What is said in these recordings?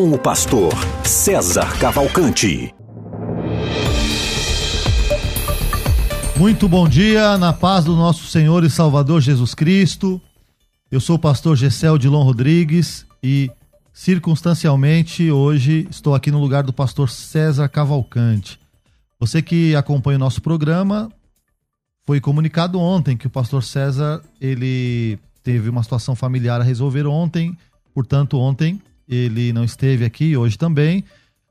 com o pastor César Cavalcante. Muito bom dia, na paz do nosso Senhor e Salvador Jesus Cristo. Eu sou o pastor Gessel Dilon Rodrigues e, circunstancialmente, hoje estou aqui no lugar do pastor César Cavalcante. Você que acompanha o nosso programa, foi comunicado ontem que o pastor César, ele teve uma situação familiar a resolver ontem, portanto, ontem ele não esteve aqui hoje também,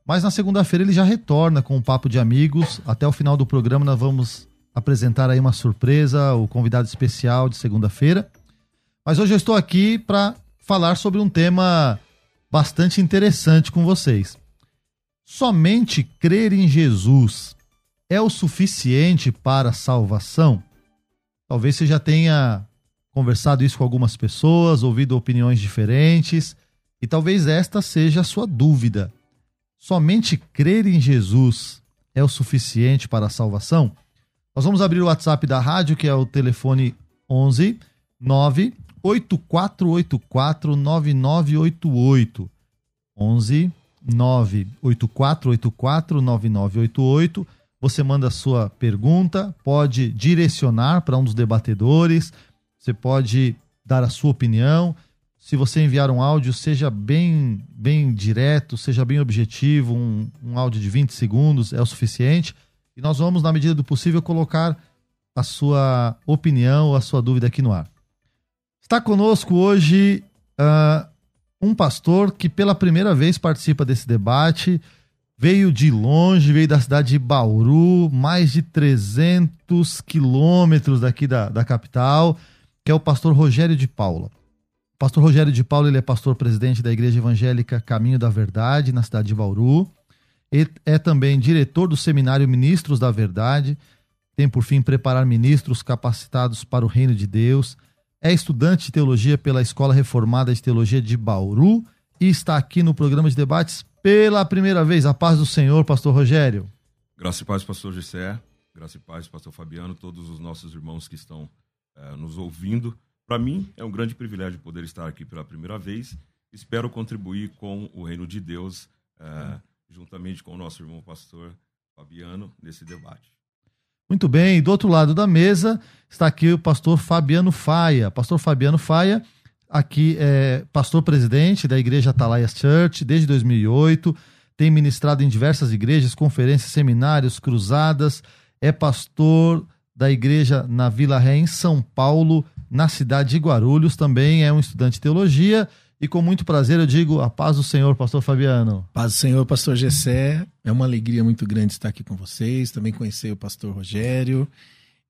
mas na segunda-feira ele já retorna com um papo de amigos. Até o final do programa nós vamos apresentar aí uma surpresa, o convidado especial de segunda-feira. Mas hoje eu estou aqui para falar sobre um tema bastante interessante com vocês. Somente crer em Jesus é o suficiente para a salvação? Talvez você já tenha conversado isso com algumas pessoas, ouvido opiniões diferentes. E talvez esta seja a sua dúvida. Somente crer em Jesus é o suficiente para a salvação? Nós vamos abrir o WhatsApp da rádio, que é o telefone 11 9 8484 9988. 11 9 8484 9988. Você manda a sua pergunta, pode direcionar para um dos debatedores, você pode dar a sua opinião se você enviar um áudio, seja bem, bem direto, seja bem objetivo, um, um áudio de 20 segundos é o suficiente. E nós vamos, na medida do possível, colocar a sua opinião a sua dúvida aqui no ar. Está conosco hoje uh, um pastor que pela primeira vez participa desse debate. Veio de longe, veio da cidade de Bauru, mais de 300 quilômetros daqui da, da capital, que é o pastor Rogério de Paula. Pastor Rogério de Paulo, ele é pastor presidente da Igreja Evangélica Caminho da Verdade, na cidade de Bauru. É também diretor do Seminário Ministros da Verdade. Tem por fim preparar ministros capacitados para o reino de Deus. É estudante de teologia pela Escola Reformada de Teologia de Bauru e está aqui no programa de debates pela primeira vez. A paz do Senhor, pastor Rogério. Graça e paz, pastor Gessé. Graça e paz, pastor Fabiano, todos os nossos irmãos que estão eh, nos ouvindo. Para mim, é um grande privilégio poder estar aqui pela primeira vez. Espero contribuir com o reino de Deus, uh, juntamente com o nosso irmão pastor Fabiano, nesse debate. Muito bem, do outro lado da mesa está aqui o pastor Fabiano Faia. Pastor Fabiano Faia, aqui é pastor presidente da Igreja Atalaia Church desde 2008, tem ministrado em diversas igrejas, conferências, seminários, cruzadas, é pastor da igreja na Vila Ré, em São Paulo, na cidade de Guarulhos, também é um estudante de teologia. E com muito prazer eu digo a paz do Senhor, pastor Fabiano. Paz do Senhor, pastor Gessé. É uma alegria muito grande estar aqui com vocês. Também conhecer o pastor Rogério.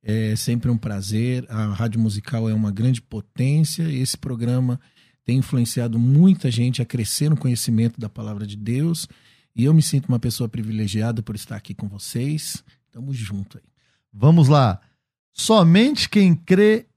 É sempre um prazer. A Rádio Musical é uma grande potência e esse programa tem influenciado muita gente a crescer no conhecimento da palavra de Deus. E eu me sinto uma pessoa privilegiada por estar aqui com vocês. Tamo junto aí. Vamos lá. Somente quem crê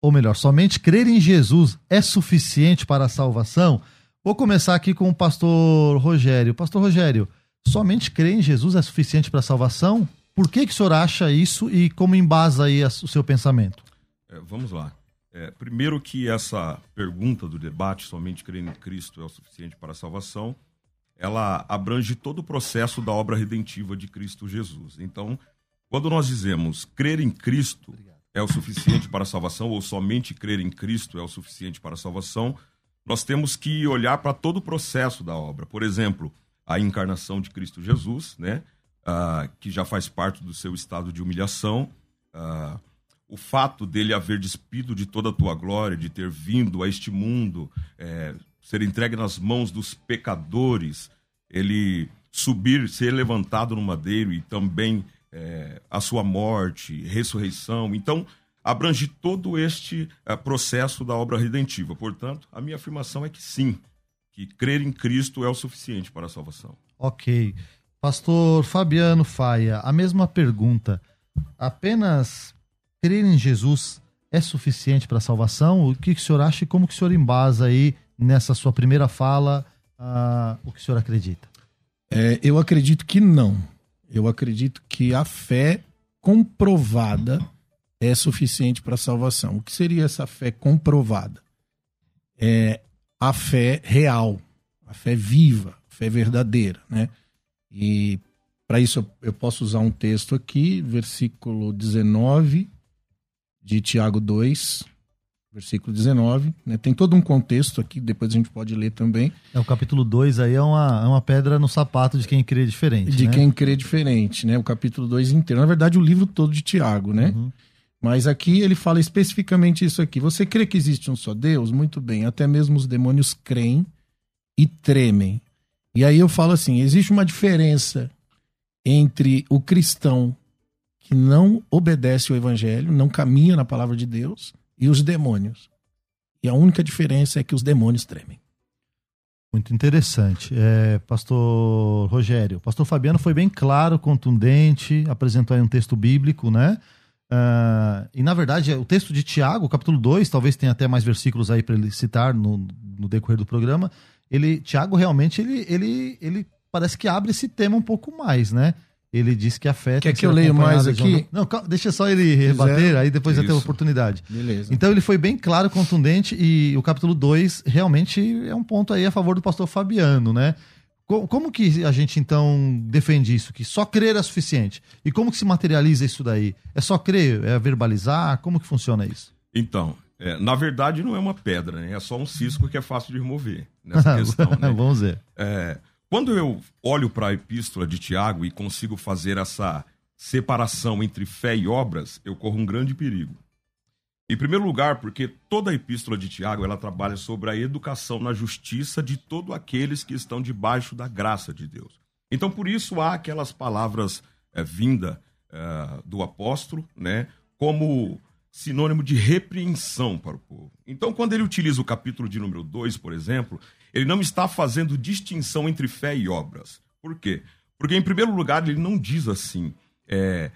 ou melhor, somente crer em Jesus é suficiente para a salvação? Vou começar aqui com o pastor Rogério. Pastor Rogério, somente crer em Jesus é suficiente para a salvação? Por que, que o senhor acha isso e como embasa aí o seu pensamento? É, vamos lá. É, primeiro que essa pergunta do debate, somente crer em Cristo é o suficiente para a salvação, ela abrange todo o processo da obra redentiva de Cristo Jesus. Então, quando nós dizemos crer em Cristo, Obrigado é o suficiente para a salvação, ou somente crer em Cristo é o suficiente para a salvação, nós temos que olhar para todo o processo da obra. Por exemplo, a encarnação de Cristo Jesus, né? Uh, que já faz parte do seu estado de humilhação, uh, o fato dele haver despido de toda a tua glória, de ter vindo a este mundo, é, ser entregue nas mãos dos pecadores, ele subir, ser levantado no madeiro e também é, a sua morte, ressurreição. Então, abrange todo este é, processo da obra redentiva. Portanto, a minha afirmação é que sim, que crer em Cristo é o suficiente para a salvação. Ok. Pastor Fabiano Faia, a mesma pergunta. Apenas crer em Jesus é suficiente para a salvação? O que, que o senhor acha e como que o senhor embasa aí nessa sua primeira fala uh, o que o senhor acredita? É, eu acredito que não. Eu acredito que a fé comprovada é suficiente para a salvação. O que seria essa fé comprovada? É a fé real, a fé viva, a fé verdadeira, né? E para isso eu posso usar um texto aqui, versículo 19 de Tiago 2, versículo 19. Né? Tem todo um contexto aqui, depois a gente pode ler também. É, o capítulo 2 aí é uma, é uma pedra no sapato de quem crê diferente. De né? quem crê diferente, né? O capítulo 2 inteiro. Na verdade, o livro todo de Tiago, né? Uhum. Mas aqui ele fala especificamente isso aqui. Você crê que existe um só Deus? Muito bem. Até mesmo os demônios creem e tremem. E aí eu falo assim: existe uma diferença entre o cristão que não obedece ao evangelho, não caminha na palavra de Deus, e os demônios. E a única diferença é que os demônios tremem. Muito interessante. É, pastor Rogério, pastor Fabiano foi bem claro, contundente, apresentou aí um texto bíblico, né? Uh, e na verdade, o texto de Tiago, capítulo 2, talvez tenha até mais versículos aí para ele citar no, no decorrer do programa. Ele, Tiago realmente ele, ele, ele parece que abre esse tema um pouco mais, né? Ele disse que a fé. Quer que eu leia mais aqui? Não, deixa só ele rebater, aí depois vai ter oportunidade. Beleza. Então ele foi bem claro, contundente, e o capítulo 2 realmente é um ponto aí a favor do pastor Fabiano, né? Como que a gente então defende isso? Que só crer é suficiente? E como que se materializa isso daí? É só crer? É verbalizar? Como que funciona isso? Então, é, na verdade não é uma pedra, né? É só um cisco que é fácil de remover nessa questão. Né? Vamos ver. É, quando eu olho para a epístola de Tiago e consigo fazer essa separação entre fé e obras, eu corro um grande perigo. Em primeiro lugar, porque toda a epístola de Tiago ela trabalha sobre a educação na justiça de todos aqueles que estão debaixo da graça de Deus. Então, por isso há aquelas palavras é, vinda é, do apóstolo, né, como sinônimo de repreensão para o povo. Então, quando ele utiliza o capítulo de número 2, por exemplo, ele não está fazendo distinção entre fé e obras. Por quê? Porque, em primeiro lugar, ele não diz assim. É,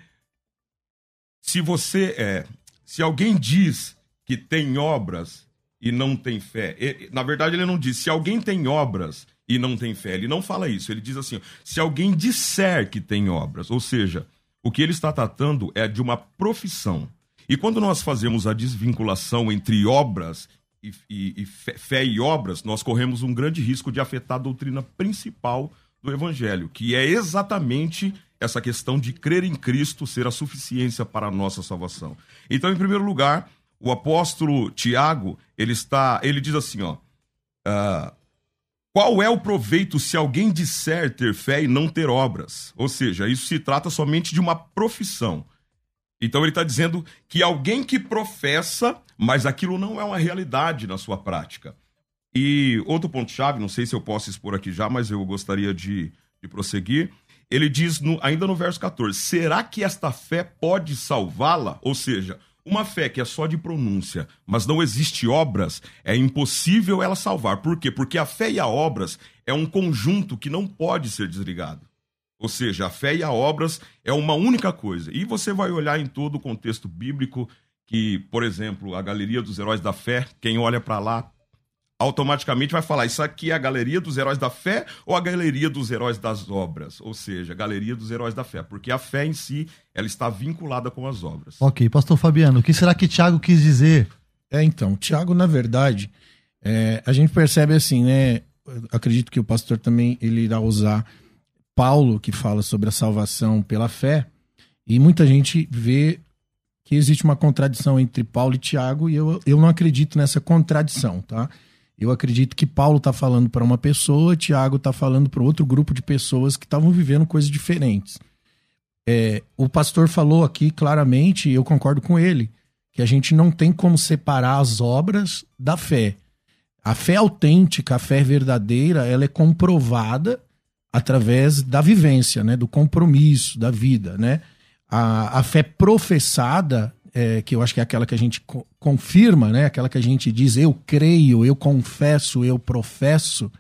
se você. É, se alguém diz que tem obras e não tem fé. Na verdade, ele não diz. Se alguém tem obras e não tem fé, ele não fala isso. Ele diz assim: se alguém disser que tem obras, ou seja, o que ele está tratando é de uma profissão. E quando nós fazemos a desvinculação entre obras e, e, e fé e obras, nós corremos um grande risco de afetar a doutrina principal do Evangelho, que é exatamente essa questão de crer em Cristo ser a suficiência para a nossa salvação. Então, em primeiro lugar, o apóstolo Tiago, ele está, ele diz assim, ó, uh, qual é o proveito se alguém disser ter fé e não ter obras? Ou seja, isso se trata somente de uma profissão. Então ele está dizendo que alguém que professa, mas aquilo não é uma realidade na sua prática. E outro ponto-chave, não sei se eu posso expor aqui já, mas eu gostaria de, de prosseguir. Ele diz no, ainda no verso 14: será que esta fé pode salvá-la? Ou seja, uma fé que é só de pronúncia, mas não existe obras, é impossível ela salvar. Por quê? Porque a fé e a obras é um conjunto que não pode ser desligado. Ou seja, a fé e a obras é uma única coisa. E você vai olhar em todo o contexto bíblico que, por exemplo, a galeria dos heróis da fé, quem olha para lá automaticamente vai falar: isso aqui é a galeria dos heróis da fé ou a galeria dos heróis das obras? Ou seja, a galeria dos heróis da fé, porque a fé em si ela está vinculada com as obras. Ok, Pastor Fabiano, o que será que Tiago quis dizer? É, então, Tiago, na verdade, é, a gente percebe assim, né? Acredito que o pastor também ele irá usar Paulo que fala sobre a salvação pela fé, e muita gente vê que existe uma contradição entre Paulo e Tiago, e eu, eu não acredito nessa contradição, tá? Eu acredito que Paulo está falando para uma pessoa, Tiago está falando para outro grupo de pessoas que estavam vivendo coisas diferentes. É, o pastor falou aqui claramente, eu concordo com ele, que a gente não tem como separar as obras da fé. A fé autêntica, a fé verdadeira, ela é comprovada através da vivência, né, do compromisso, da vida, né? A, a fé professada, é, que eu acho que é aquela que a gente co confirma, né? Aquela que a gente diz eu creio, eu confesso, eu professo,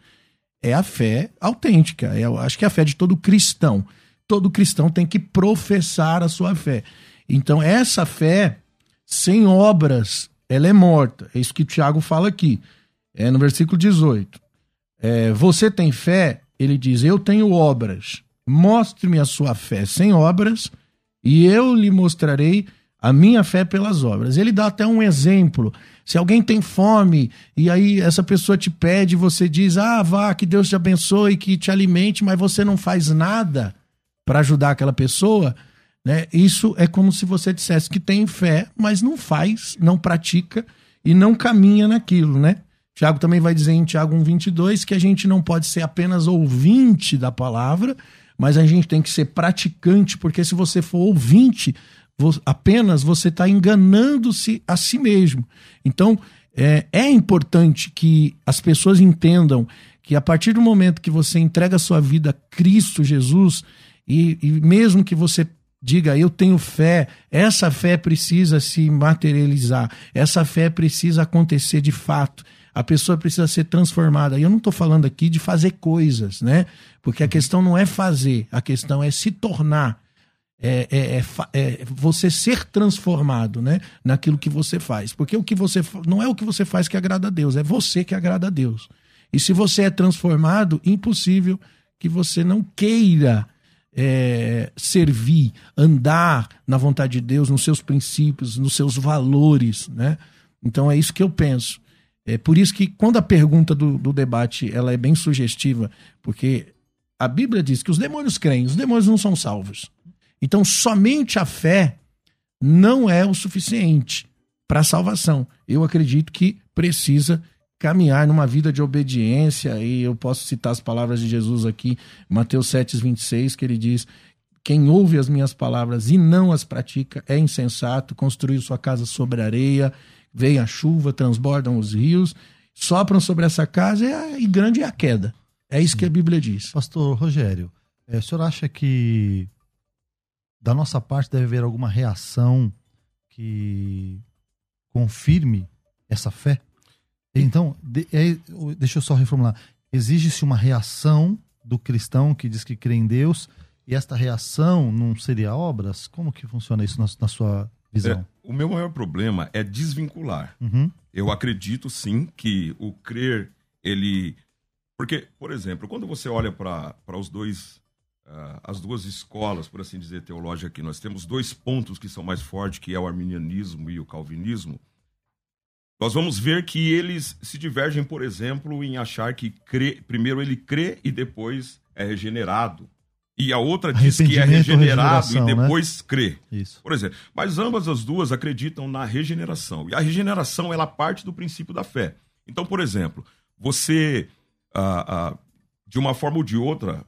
é a fé autêntica. É, eu acho que é a fé de todo cristão. Todo cristão tem que professar a sua fé. Então, essa fé, sem obras, ela é morta. É isso que Tiago fala aqui. É no versículo 18. É, você tem fé? Ele diz: Eu tenho obras. Mostre-me a sua fé sem obras, e eu lhe mostrarei a minha fé pelas obras. Ele dá até um exemplo. Se alguém tem fome e aí essa pessoa te pede, você diz: "Ah, vá, que Deus te abençoe, que te alimente", mas você não faz nada para ajudar aquela pessoa, né? Isso é como se você dissesse que tem fé, mas não faz, não pratica e não caminha naquilo, né? Tiago também vai dizer em Tiago 1:22 que a gente não pode ser apenas ouvinte da palavra, mas a gente tem que ser praticante, porque se você for ouvinte, apenas você está enganando-se a si mesmo. Então, é, é importante que as pessoas entendam que a partir do momento que você entrega a sua vida a Cristo Jesus, e, e mesmo que você diga eu tenho fé, essa fé precisa se materializar, essa fé precisa acontecer de fato. A pessoa precisa ser transformada. E eu não estou falando aqui de fazer coisas, né? Porque a questão não é fazer, a questão é se tornar é, é, é, é, você ser transformado né, naquilo que você faz. Porque o que você não é o que você faz que agrada a Deus, é você que agrada a Deus. E se você é transformado, impossível que você não queira é, servir, andar na vontade de Deus, nos seus princípios, nos seus valores. Né? Então é isso que eu penso. É por isso que quando a pergunta do, do debate ela é bem sugestiva, porque a Bíblia diz que os demônios creem, os demônios não são salvos. Então, somente a fé não é o suficiente para a salvação. Eu acredito que precisa caminhar numa vida de obediência, e eu posso citar as palavras de Jesus aqui, Mateus 7, 26, que ele diz: Quem ouve as minhas palavras e não as pratica é insensato, construiu sua casa sobre areia, vem a chuva, transbordam os rios, sopram sobre essa casa e grande é a queda. É isso que a Bíblia diz. Pastor Rogério, é, o senhor acha que da nossa parte deve haver alguma reação que confirme essa fé? Então, de, é, deixa eu só reformular. Exige-se uma reação do cristão que diz que crê em Deus, e esta reação não seria obras? Como que funciona isso na, na sua visão? É, o meu maior problema é desvincular. Uhum. Eu acredito sim que o crer, ele. Porque, por exemplo, quando você olha para os dois uh, as duas escolas, por assim dizer, teológicas aqui. Nós temos dois pontos que são mais fortes, que é o arminianismo e o calvinismo. Nós vamos ver que eles se divergem, por exemplo, em achar que crê, primeiro ele crê e depois é regenerado. E a outra diz que é regenerado e né? depois né? crê. Isso. Por exemplo. Mas ambas as duas acreditam na regeneração. E a regeneração ela parte do princípio da fé. Então, por exemplo, você, ah, ah, de uma forma ou de outra,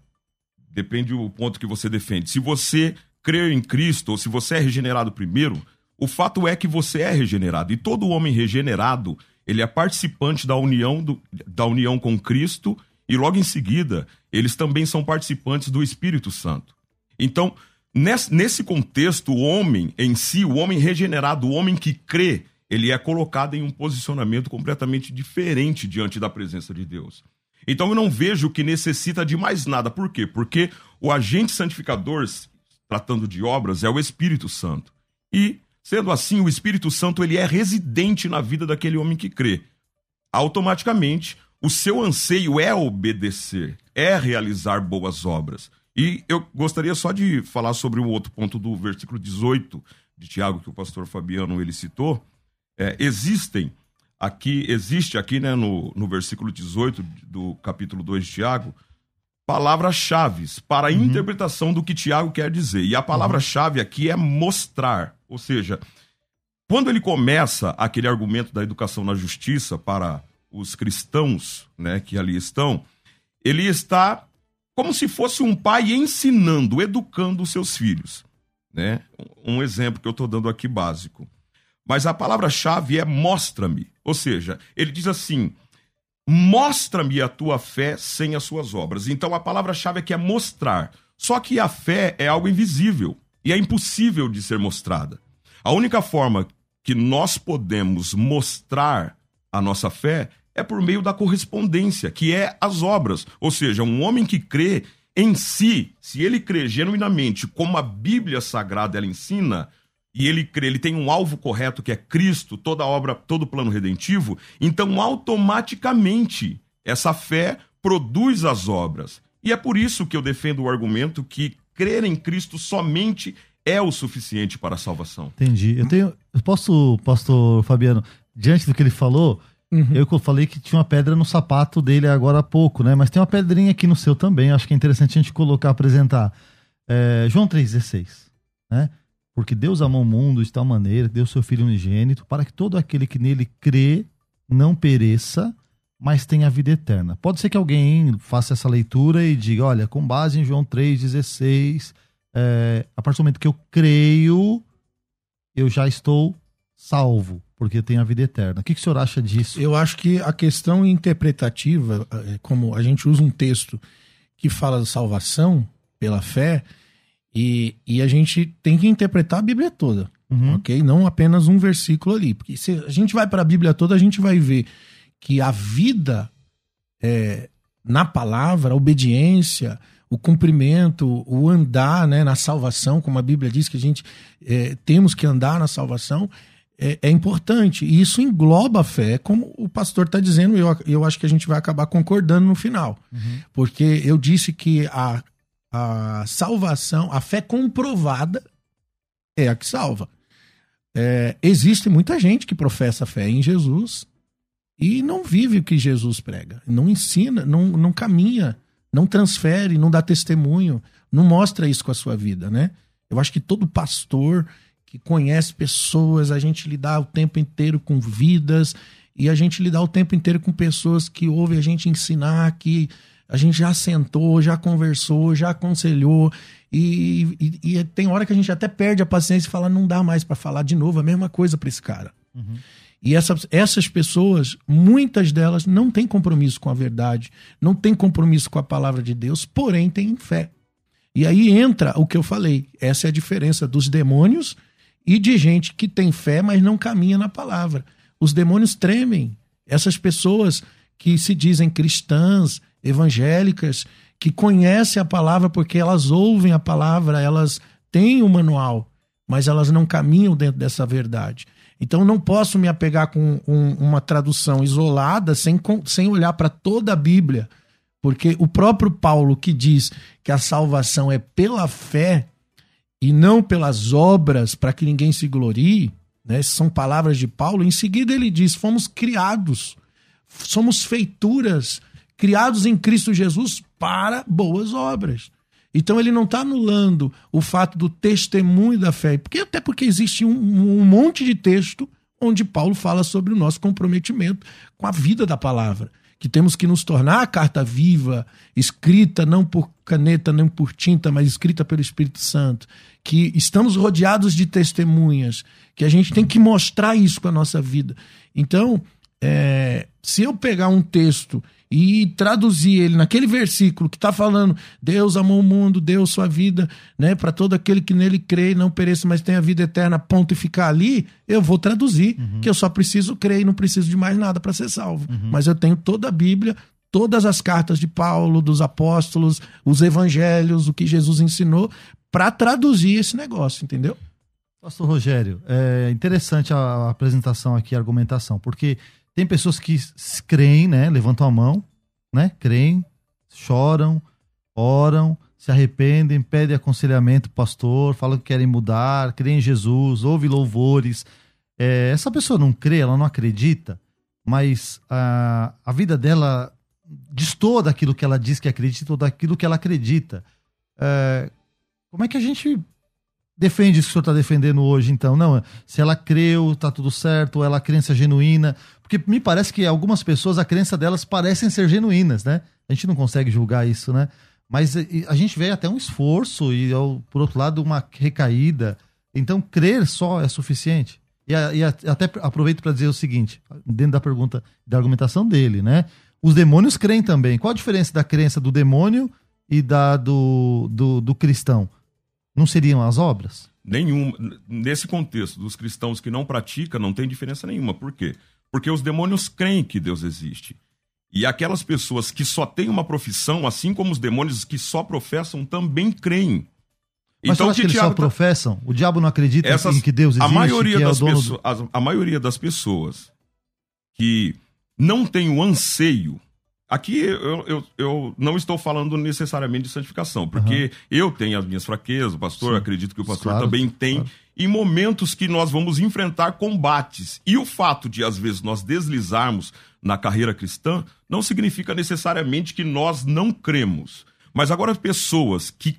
depende do ponto que você defende. Se você crê em Cristo, ou se você é regenerado primeiro, o fato é que você é regenerado. E todo homem regenerado, ele é participante da união, do, da união com Cristo, e logo em seguida, eles também são participantes do Espírito Santo. Então, nesse, contexto, o homem em si, o homem regenerado, o homem que crê, ele é colocado em um posicionamento completamente diferente diante da presença de Deus. Então eu não vejo que necessita de mais nada. Por quê? Porque o agente santificador, tratando de obras, é o Espírito Santo. E, sendo assim, o Espírito Santo ele é residente na vida daquele homem que crê. Automaticamente, o seu anseio é obedecer, é realizar boas obras. E eu gostaria só de falar sobre um outro ponto do versículo 18 de Tiago, que o pastor Fabiano ele citou. É, existem aqui, existe aqui né, no, no versículo 18 do capítulo 2 de Tiago, palavras-chave para a uhum. interpretação do que Tiago quer dizer. E a palavra-chave aqui é mostrar. Ou seja, quando ele começa aquele argumento da educação na justiça para os cristãos né, que ali estão, ele está como se fosse um pai ensinando, educando os seus filhos. Né? Um exemplo que eu estou dando aqui básico. Mas a palavra-chave é mostra-me. Ou seja, ele diz assim: mostra-me a tua fé sem as suas obras. Então a palavra-chave aqui é mostrar. Só que a fé é algo invisível e é impossível de ser mostrada. A única forma que nós podemos mostrar a nossa fé é por meio da correspondência, que é as obras. Ou seja, um homem que crê em si, se ele crê genuinamente como a Bíblia Sagrada ela ensina, e ele crê, ele tem um alvo correto que é Cristo, toda obra, todo plano redentivo, então automaticamente essa fé produz as obras. E é por isso que eu defendo o argumento que crer em Cristo somente é o suficiente para a salvação. Entendi. Eu tenho. Eu posso, pastor Fabiano, diante do que ele falou, uhum. eu falei que tinha uma pedra no sapato dele agora há pouco, né? Mas tem uma pedrinha aqui no seu também, acho que é interessante a gente colocar, apresentar. É, João 3,16, né? Porque Deus amou o mundo de tal maneira, deu seu Filho unigênito, para que todo aquele que nele crê não pereça, mas tenha vida eterna. Pode ser que alguém faça essa leitura e diga, olha, com base em João 3,16, é, a partir do momento que eu creio, eu já estou salvo, porque tenho a vida eterna. O que, que o senhor acha disso? Eu acho que a questão interpretativa, é, como a gente usa um texto que fala de salvação pela fé, e, e a gente tem que interpretar a Bíblia toda, uhum. ok? Não apenas um versículo ali. Porque se a gente vai para a Bíblia toda, a gente vai ver que a vida é, na palavra, a obediência, o cumprimento, o andar né, na salvação, como a Bíblia diz que a gente é, temos que andar na salvação, é, é, importante. E isso engloba a fé, como o pastor está dizendo, eu, eu acho que a gente vai acabar concordando no final. Uhum. Porque eu disse que a, a salvação, a fé comprovada é a que salva. É, existe muita gente que professa fé em Jesus e não vive o que Jesus prega, não ensina, não, não caminha, não transfere, não dá testemunho, não mostra isso com a sua vida, né? Eu acho que todo pastor que conhece pessoas, a gente lidar o tempo inteiro com vidas e a gente lidar o tempo inteiro com pessoas que ouvem a gente ensinar, que a gente já sentou, já conversou, já aconselhou. E, e, e, tem hora que a gente até perde a paciência e fala, não dá mais para falar de novo a mesma coisa para esse cara. Uhum. E essas, essas pessoas, muitas delas não têm compromisso com a verdade, não têm compromisso com a palavra de Deus, porém têm fé. E aí entra o que eu falei. Essa é a diferença dos demônios e de gente que tem fé, mas não caminha na palavra. Os demônios tremem. Essas pessoas que se dizem cristãs, evangélicas que conhecem a palavra porque elas ouvem a palavra, elas têm o manual, mas elas não caminham dentro dessa verdade. Então não posso me apegar com um, uma tradução isolada sem, sem olhar para toda a Bíblia, porque o próprio Paulo que diz que a salvação é pela fé e não pelas obras para que ninguém se glorie, né? são palavras de Paulo. Em seguida ele diz: fomos criados, somos feituras criados em Cristo Jesus para boas obras. Então ele não está anulando o fato do testemunho da fé, porque até porque existe um, um, monte de texto onde Paulo fala sobre o nosso comprometimento com a vida da palavra, que temos que nos tornar a carta viva, escrita não por caneta, nem por tinta, mas escrita pelo Espírito Santo, que estamos rodeados de testemunhas, que a gente tem que mostrar isso com a nossa vida. Então, é, se eu pegar um texto e traduzir ele naquele versículo que está falando Deus amou o mundo, deu sua vida, né, para todo aquele que nele crê e não pereça, mas tenha vida eterna, ponto e ficar ali, eu vou traduzir, uhum. que eu só preciso crer e não preciso de mais nada para ser salvo. Uhum. Mas eu tenho toda a Bíblia, todas as cartas de Paulo, dos apóstolos, os evangelhos, o que Jesus ensinou, para traduzir esse negócio, entendeu? Pastor Rogério, é interessante a apresentação aqui, a argumentação, porque tem pessoas que creem, né? Levantam a mão, né? Creem, choram, oram, se arrependem, pedem aconselhamento pastor, falam que querem mudar, creem em Jesus, ouvem louvores. É, essa pessoa não crê, ela não acredita, mas a, a vida dela destoa daquilo que ela diz que acredita ou daquilo que ela acredita. É, como é que a gente defende isso que o senhor está defendendo hoje, então? Não, se ela creu, tá tudo certo, ela é crença genuína. Porque me parece que algumas pessoas, a crença delas parecem ser genuínas, né? A gente não consegue julgar isso, né? Mas a gente vê até um esforço e, por outro lado, uma recaída. Então, crer só é suficiente. E, e até aproveito para dizer o seguinte, dentro da pergunta, da argumentação dele, né? Os demônios creem também. Qual a diferença da crença do demônio e da do, do, do cristão? Não seriam as obras? Nenhum. Nesse contexto dos cristãos que não praticam, não tem diferença nenhuma. Por quê? Porque os demônios creem que Deus existe. E aquelas pessoas que só têm uma profissão, assim como os demônios que só professam, também creem. Mas então, você acha que eles só tá... professam? O diabo não acredita Essas, em que Deus existe? A maioria, é das pessoas, do... a, a maioria das pessoas que não tem o anseio Aqui eu, eu, eu, não estou falando necessariamente de santificação, porque uhum. eu tenho as minhas fraquezas, o pastor, Sim. acredito que o pastor claro, também tem, claro. e momentos que nós vamos enfrentar combates. E o fato de, às vezes, nós deslizarmos na carreira cristã não significa necessariamente que nós não cremos. Mas agora, pessoas que,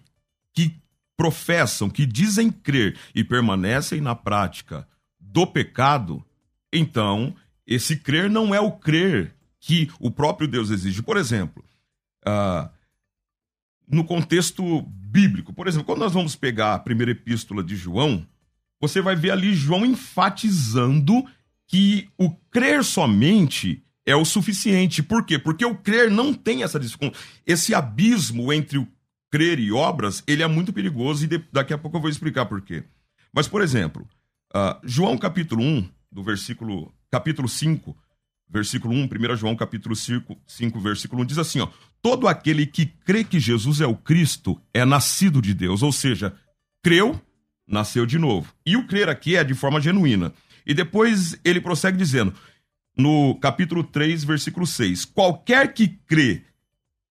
que professam, que dizem crer e permanecem na prática do pecado, então esse crer não é o crer que o próprio Deus exige. Por exemplo, uh, no contexto bíblico, por exemplo, quando nós vamos pegar a primeira epístola de João, você vai ver ali João enfatizando que o crer somente é o suficiente. Por quê? Porque o crer não tem essa esse abismo entre o crer e obras, ele é muito perigoso e daqui a pouco eu vou explicar por quê. Mas, por exemplo, uh, João capítulo 1, do versículo capítulo 5, versículo 1, 1 João capítulo 5, 5, versículo 1, diz assim, ó, todo aquele que crê que Jesus é o Cristo é nascido de Deus, ou seja, creu, nasceu de novo. E o crer aqui é de forma genuína. E depois ele prossegue dizendo, no capítulo 3, versículo 6, qualquer que crê,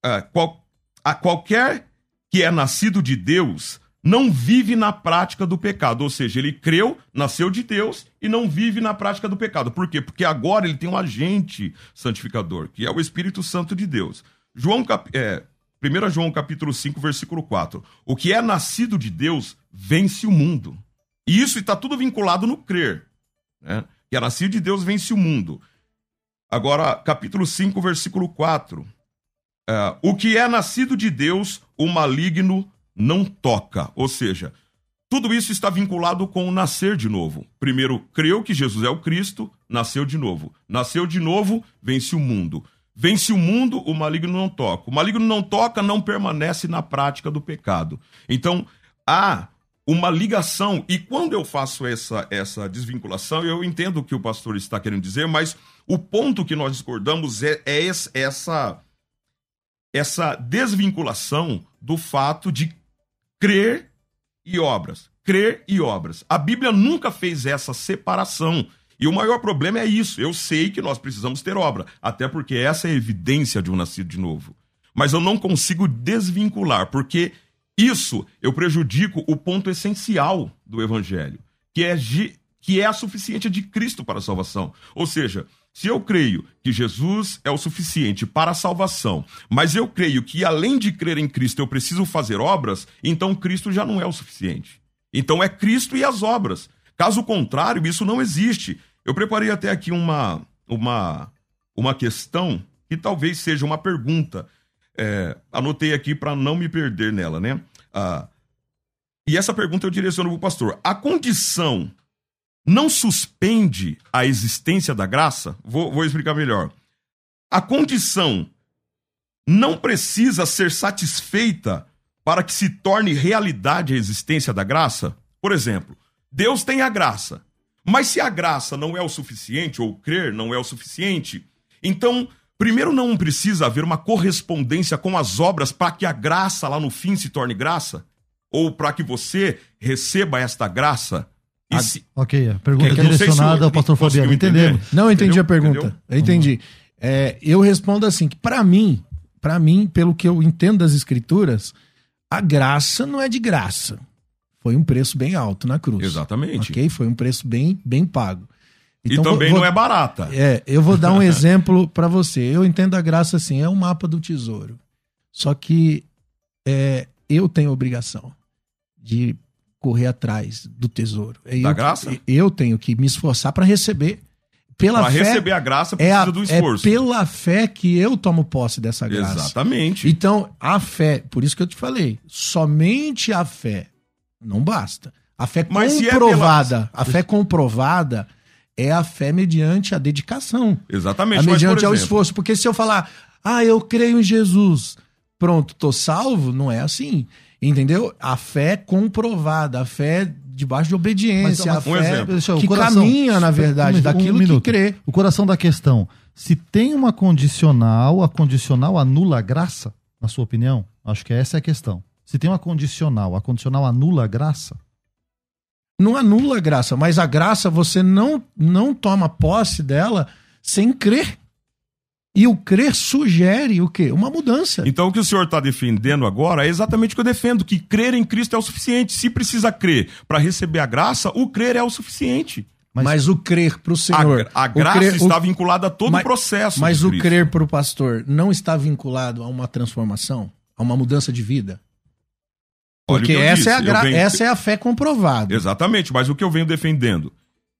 uh, qual, a qualquer que é nascido de Deus, não vive na prática do pecado. Ou seja, ele creu, nasceu de Deus e não vive na prática do pecado. Por quê? Porque agora ele tem um agente santificador, que é o Espírito Santo de Deus. João, é, 1 João capítulo 5, versículo 4. O que é nascido de Deus vence o mundo. E isso está tudo vinculado no crer. Né? Que é nascido de Deus vence o mundo. Agora, capítulo 5, versículo 4. É, o que é nascido de Deus, o maligno não toca. Ou seja, tudo isso está vinculado com o nascer de novo. Primeiro, creu que Jesus é o Cristo, nasceu de novo. Nasceu de novo, vence o mundo. Vence o mundo, o maligno não toca. O maligno não toca, não permanece na prática do pecado. Então, há uma ligação, e quando eu faço essa, essa desvinculação, eu entendo o que o pastor está querendo dizer, mas o ponto que nós discordamos é, é essa, essa desvinculação do fato de crer e obras. Crer e obras. A Bíblia nunca fez essa separação. E o maior problema é isso. Eu sei que nós precisamos ter obra, até porque essa é a evidência de um nascido de novo. Mas eu não consigo desvincular, porque isso eu prejudico o ponto essencial do evangelho, que é, que é a suficiência de Cristo para a salvação. Ou seja, se eu creio que Jesus é o suficiente para a salvação, mas eu creio que além de crer em Cristo eu preciso fazer obras, então Cristo já não é o suficiente. Então é Cristo e as obras. Caso contrário, isso não existe. Eu preparei até aqui uma, uma, uma questão que talvez seja uma pergunta. É, anotei aqui para não me perder nela, né? Ah, e essa pergunta eu direciono para o pastor. A condição não suspende a existência da graça? Vou, vou explicar melhor. A condição não precisa ser satisfeita para que se torne realidade a existência da graça? Por exemplo, Deus tem a graça, mas se a graça não é o suficiente, ou crer não é o suficiente, então, primeiro não precisa haver uma correspondência com as obras para que a graça lá no fim se torne graça? Ou para que você receba esta graça? A, se... Ok, a pergunta que, que direcionada se ao pastor Fabiano. Entendemos. Não, eu entendi Entendeu? a pergunta. Entendeu? Eu entendi. É, eu respondo assim, que para mim, para mim, pelo que eu entendo das escrituras, a graça não é de graça. Foi um preço bem alto na cruz. Exatamente. Ok? Foi um preço bem, bem pago. Então, e também vou, não é barata. É, eu vou dar um exemplo para você. Eu entendo a graça assim, é um mapa do tesouro. Só que é, eu tenho obrigação de correr atrás do tesouro. É da eu, graça? Eu tenho que me esforçar para receber. Pela pra fé, receber a graça precisa é a, do esforço. É pela fé que eu tomo posse dessa graça. Exatamente. Então, a fé, por isso que eu te falei, somente a fé não basta. A fé Mas comprovada, é pela... a fé comprovada é a fé mediante a dedicação. Exatamente. A mediante ao esforço. Porque se eu falar, ah, eu creio em Jesus, pronto, tô salvo, não é assim. Entendeu? A fé comprovada, a fé debaixo de obediência, Mas, a um fé exemplo. Deixa eu- que o coração- caminha, na verdade, Um daquilo minuto. que crê. O coração da questão. Se tem uma condicional, a condicional anula a graça, na sua opinião? Acho que essa é a questão. Se tem uma condicional, a condicional anula a graça? Não anula a graça, mas a graça você não, não toma posse dela sem crer. E o crer sugere o quê? Uma mudança. Então o que o senhor está defendendo agora é exatamente o que eu defendo, que crer em Cristo é o suficiente. Se precisa crer para receber a graça, o crer é o suficiente. Mas, Mas- o crer para o A, Senhor. a o graça crer- está o- vinculada a todo mas- o processo. Mas o crer para o pastor não está vinculado a uma transformação, a uma mudança de vida? Porque essa, é a disse, gra- venho- essa é a fé comprovada. Exatamente, mas o que eu venho defendendo?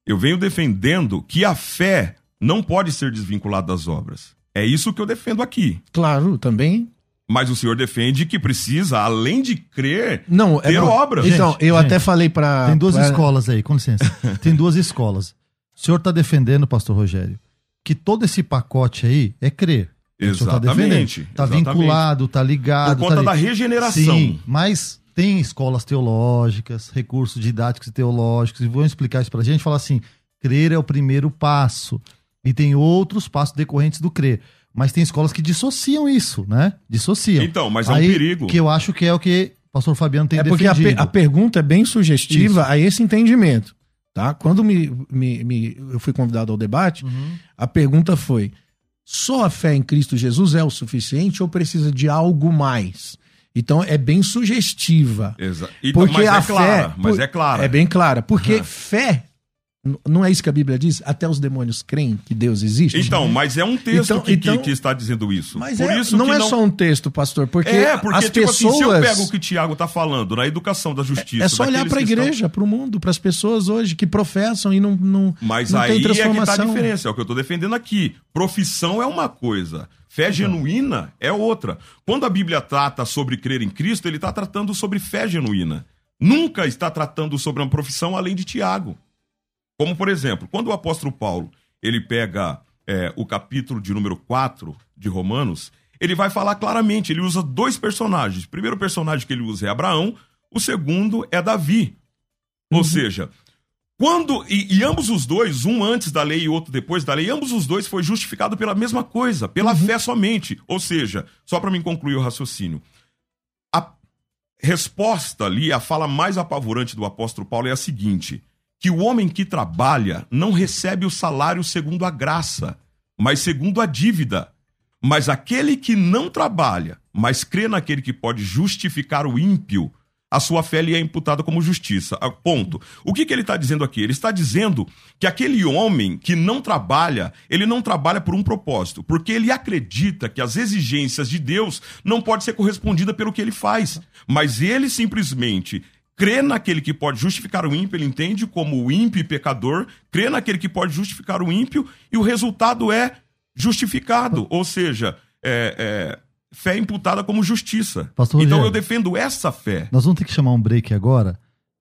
Eu venho defendendo que a fé não pode ser desvinculada das obras. É isso que eu defendo aqui. Claro, também. Mas o senhor defende que precisa, além de crer, Não, é ter não. obras. Então, Gente, eu gente, até falei para. Tem duas escolas aí, com licença. Tem duas escolas. O senhor está defendendo, pastor Rogério, que todo esse pacote aí é crer. O senhor tá Exatamente, defendendo. Tá vinculado, tá ligado. por conta tá da regeneração. Sim, mas tem escolas teológicas, recursos didáticos e teológicos, e vão explicar isso pra gente, falar assim, crer é o primeiro passo, e tem outros passos decorrentes do crer. Mas tem escolas que dissociam isso, né? Dissociam. Então, mas é um Aí, perigo. Que eu acho que é o que o pastor Fabiano tem É porque a, defendido. pe- a pergunta é bem sugestiva a esse entendimento. Tá? Quando me, me- me- eu fui convidado ao debate, Uhum. a pergunta foi: só a fé em Cristo Jesus é o suficiente ou precisa de algo mais? Então é bem sugestiva. Exa- Então, Porque mas a é clara, fé. mas por- é clara. É bem clara. Porque Aham. fé. Não é isso que a Bíblia diz? Até os demônios creem que Deus existe? Então, mas é um texto Então- que, que- então- que está dizendo isso. Mas Por é- isso não que é só um texto, pastor, porque, É, porque as tipo pessoas. assim, se eu pego o que o Tiago está falando na educação da justiça... É só olhar para a que igreja, para o mundo, para as pessoas hoje que professam e não, não, Mas não aí tem é que tá a transformação. diferença, é o que eu tô defendendo aqui. Profissão é uma coisa, fé genuína é outra. Quando a Bíblia trata sobre crer em Cristo, ele está tratando sobre fé genuína. Nunca está tratando sobre uma profissão além de Tiago. Como, por exemplo, quando o apóstolo Paulo ele pega é, o capítulo de número 4 de Romanos, ele vai falar claramente, ele usa dois personagens. O primeiro personagem que ele usa é Abraão, o segundo é Davi. Ou seja, quando. E, e ambos os dois, um antes da lei e outro depois da lei, ambos os dois foi justificado pela mesma coisa, pela fé somente. Ou seja, só para me concluir o raciocínio, a resposta ali, a fala mais apavorante do apóstolo Paulo é a seguinte: que o homem que trabalha não recebe o salário segundo a graça, mas segundo a dívida. Mas aquele que não trabalha, mas crê naquele que pode justificar o ímpio, a sua fé lhe é imputada como justiça. Ah, Ponto. O que, que ele está dizendo aqui? Ele está dizendo que aquele homem que não trabalha, ele não trabalha por um propósito, porque ele acredita que as exigências de Deus não podem ser correspondidas pelo que ele faz. Mas ele simplesmente crê naquele que pode justificar o ímpio, ele entende como o ímpio e pecador, crê naquele que pode justificar o ímpio, e o resultado é justificado. Ou seja, é, é, fé imputada como justiça. Pastor então eu defendo essa fé. Nós vamos ter que chamar um break agora,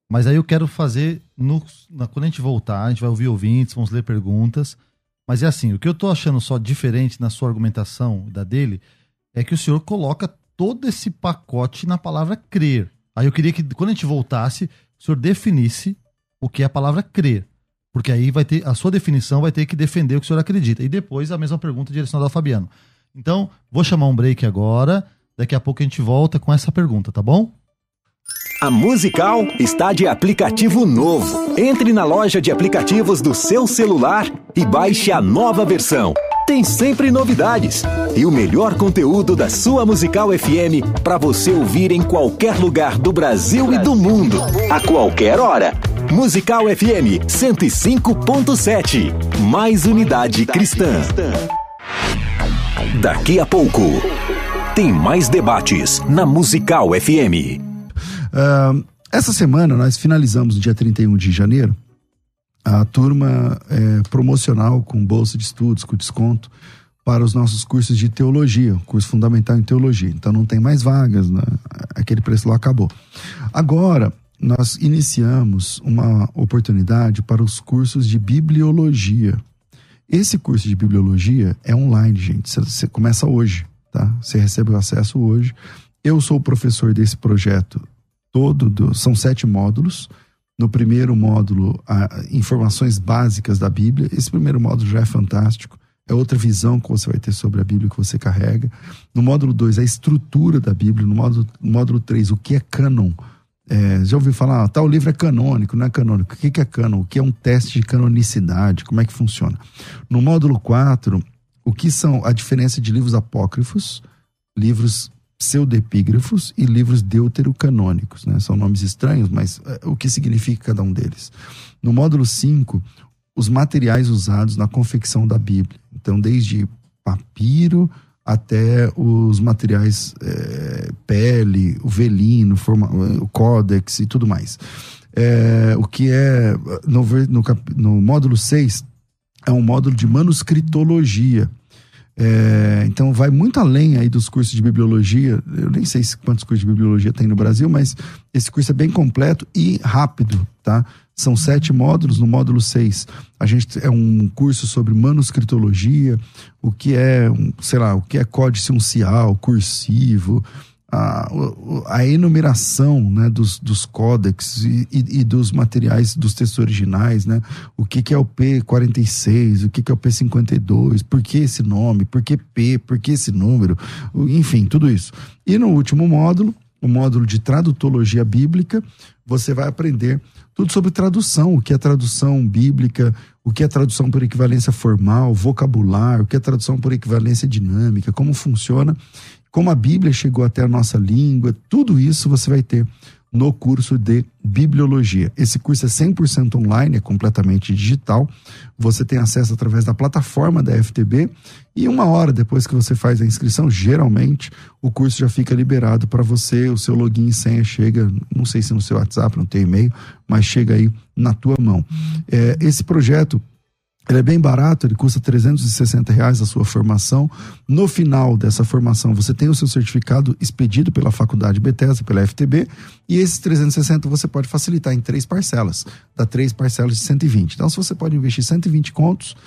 mas aí eu quero fazer, no, na- quando a gente voltar, a gente vai ouvir ouvintes, vamos ler perguntas, mas é assim, o que eu tô achando só diferente na sua argumentação da dele, é que o senhor coloca todo esse pacote na palavra crer. Aí eu queria que, quando a gente voltasse, o senhor definisse o que é a palavra crer. Porque aí vai ter, a sua definição vai ter que defender o que o senhor acredita. E depois a mesma pergunta direcionada ao Fabiano. Então, vou chamar um break agora, daqui a pouco a gente volta com essa pergunta, tá bom? A Musical está de aplicativo novo. Entre na loja de aplicativos do seu celular e baixe a nova versão. Tem sempre novidades e o melhor conteúdo da sua Musical FM para você ouvir em qualquer lugar do Brasil e do mundo, a qualquer hora. Musical FM 105.7. Mais unidade cristã. Daqui a pouco tem mais debates na Musical FM. Ah, essa semana nós finalizamos no dia 31 de janeiro a turma eh, promocional com bolsa de estudos, com desconto para os nossos cursos de teologia, curso fundamental em teologia. Então não tem mais vagas, né? aquele preço lá acabou. Agora nós iniciamos uma oportunidade para os cursos de bibliologia. Esse curso de bibliologia é online, gente. Você começa hoje, tá? Você recebe o acesso hoje. Eu sou o professor desse projeto todo, do, são sete módulos. No primeiro módulo, a, informações básicas da Bíblia. Esse primeiro módulo já é fantástico. É outra visão que você vai ter sobre a Bíblia que você carrega. No módulo 2, a estrutura da Bíblia. No módulo 3, módulo três, o que é cânon. É, já ouviu falar, ah, tal livro é canônico, não é canônico. O que é cânon? O que é um teste de canonicidade? Como é que funciona? No módulo 4, o que são a diferença de livros apócrifos, livros pseudepígrafos e livros deuterocanônicos, né? São nomes estranhos, mas é, o que significa cada um deles? No módulo 5, os materiais usados na confecção da Bíblia. Então, desde papiro até os materiais é, pele, o velino, forma, o códex e tudo mais. É, o que é, no, no, no módulo 6, é um módulo de manuscritologia. É, então vai muito além aí dos cursos de bibliologia. Eu nem sei quantos cursos de bibliologia tem no Brasil, mas esse curso é bem completo e rápido, tá? São sete módulos. No módulo seis, a gente é um curso sobre manuscritologia, o que é, sei lá, o que é códice uncial, cursivo, a, a enumeração né, dos, dos códex e, e, e, dos materiais dos textos originais, né? O que, que é o P46, o que, que é o P52, por que esse nome, por que P, por que esse número, enfim, tudo isso. E no último módulo, o módulo de tradutologia bíblica, você vai aprender tudo sobre tradução, o que é tradução bíblica, o que é tradução por equivalência formal, vocabulário, o que é tradução por equivalência dinâmica, como funciona como a Bíblia chegou até a nossa língua, tudo isso você vai ter no curso de Bibliologia. Esse curso é 100% online, é completamente digital. Você tem acesso através da plataforma da FTB e uma hora depois que você faz a inscrição, geralmente o curso já fica liberado para você, o seu login e senha chega, não sei se no seu WhatsApp, não tem e-mail, mas chega aí na tua mão. É, esse projeto ele é bem barato, ele custa 360 reais a sua formação. No final dessa formação, você tem o seu certificado expedido pela Faculdade Bethesda, pela FTB, e esses 360 você pode facilitar em três parcelas, dá três parcelas de 120. Então, se você pode investir 120 contos,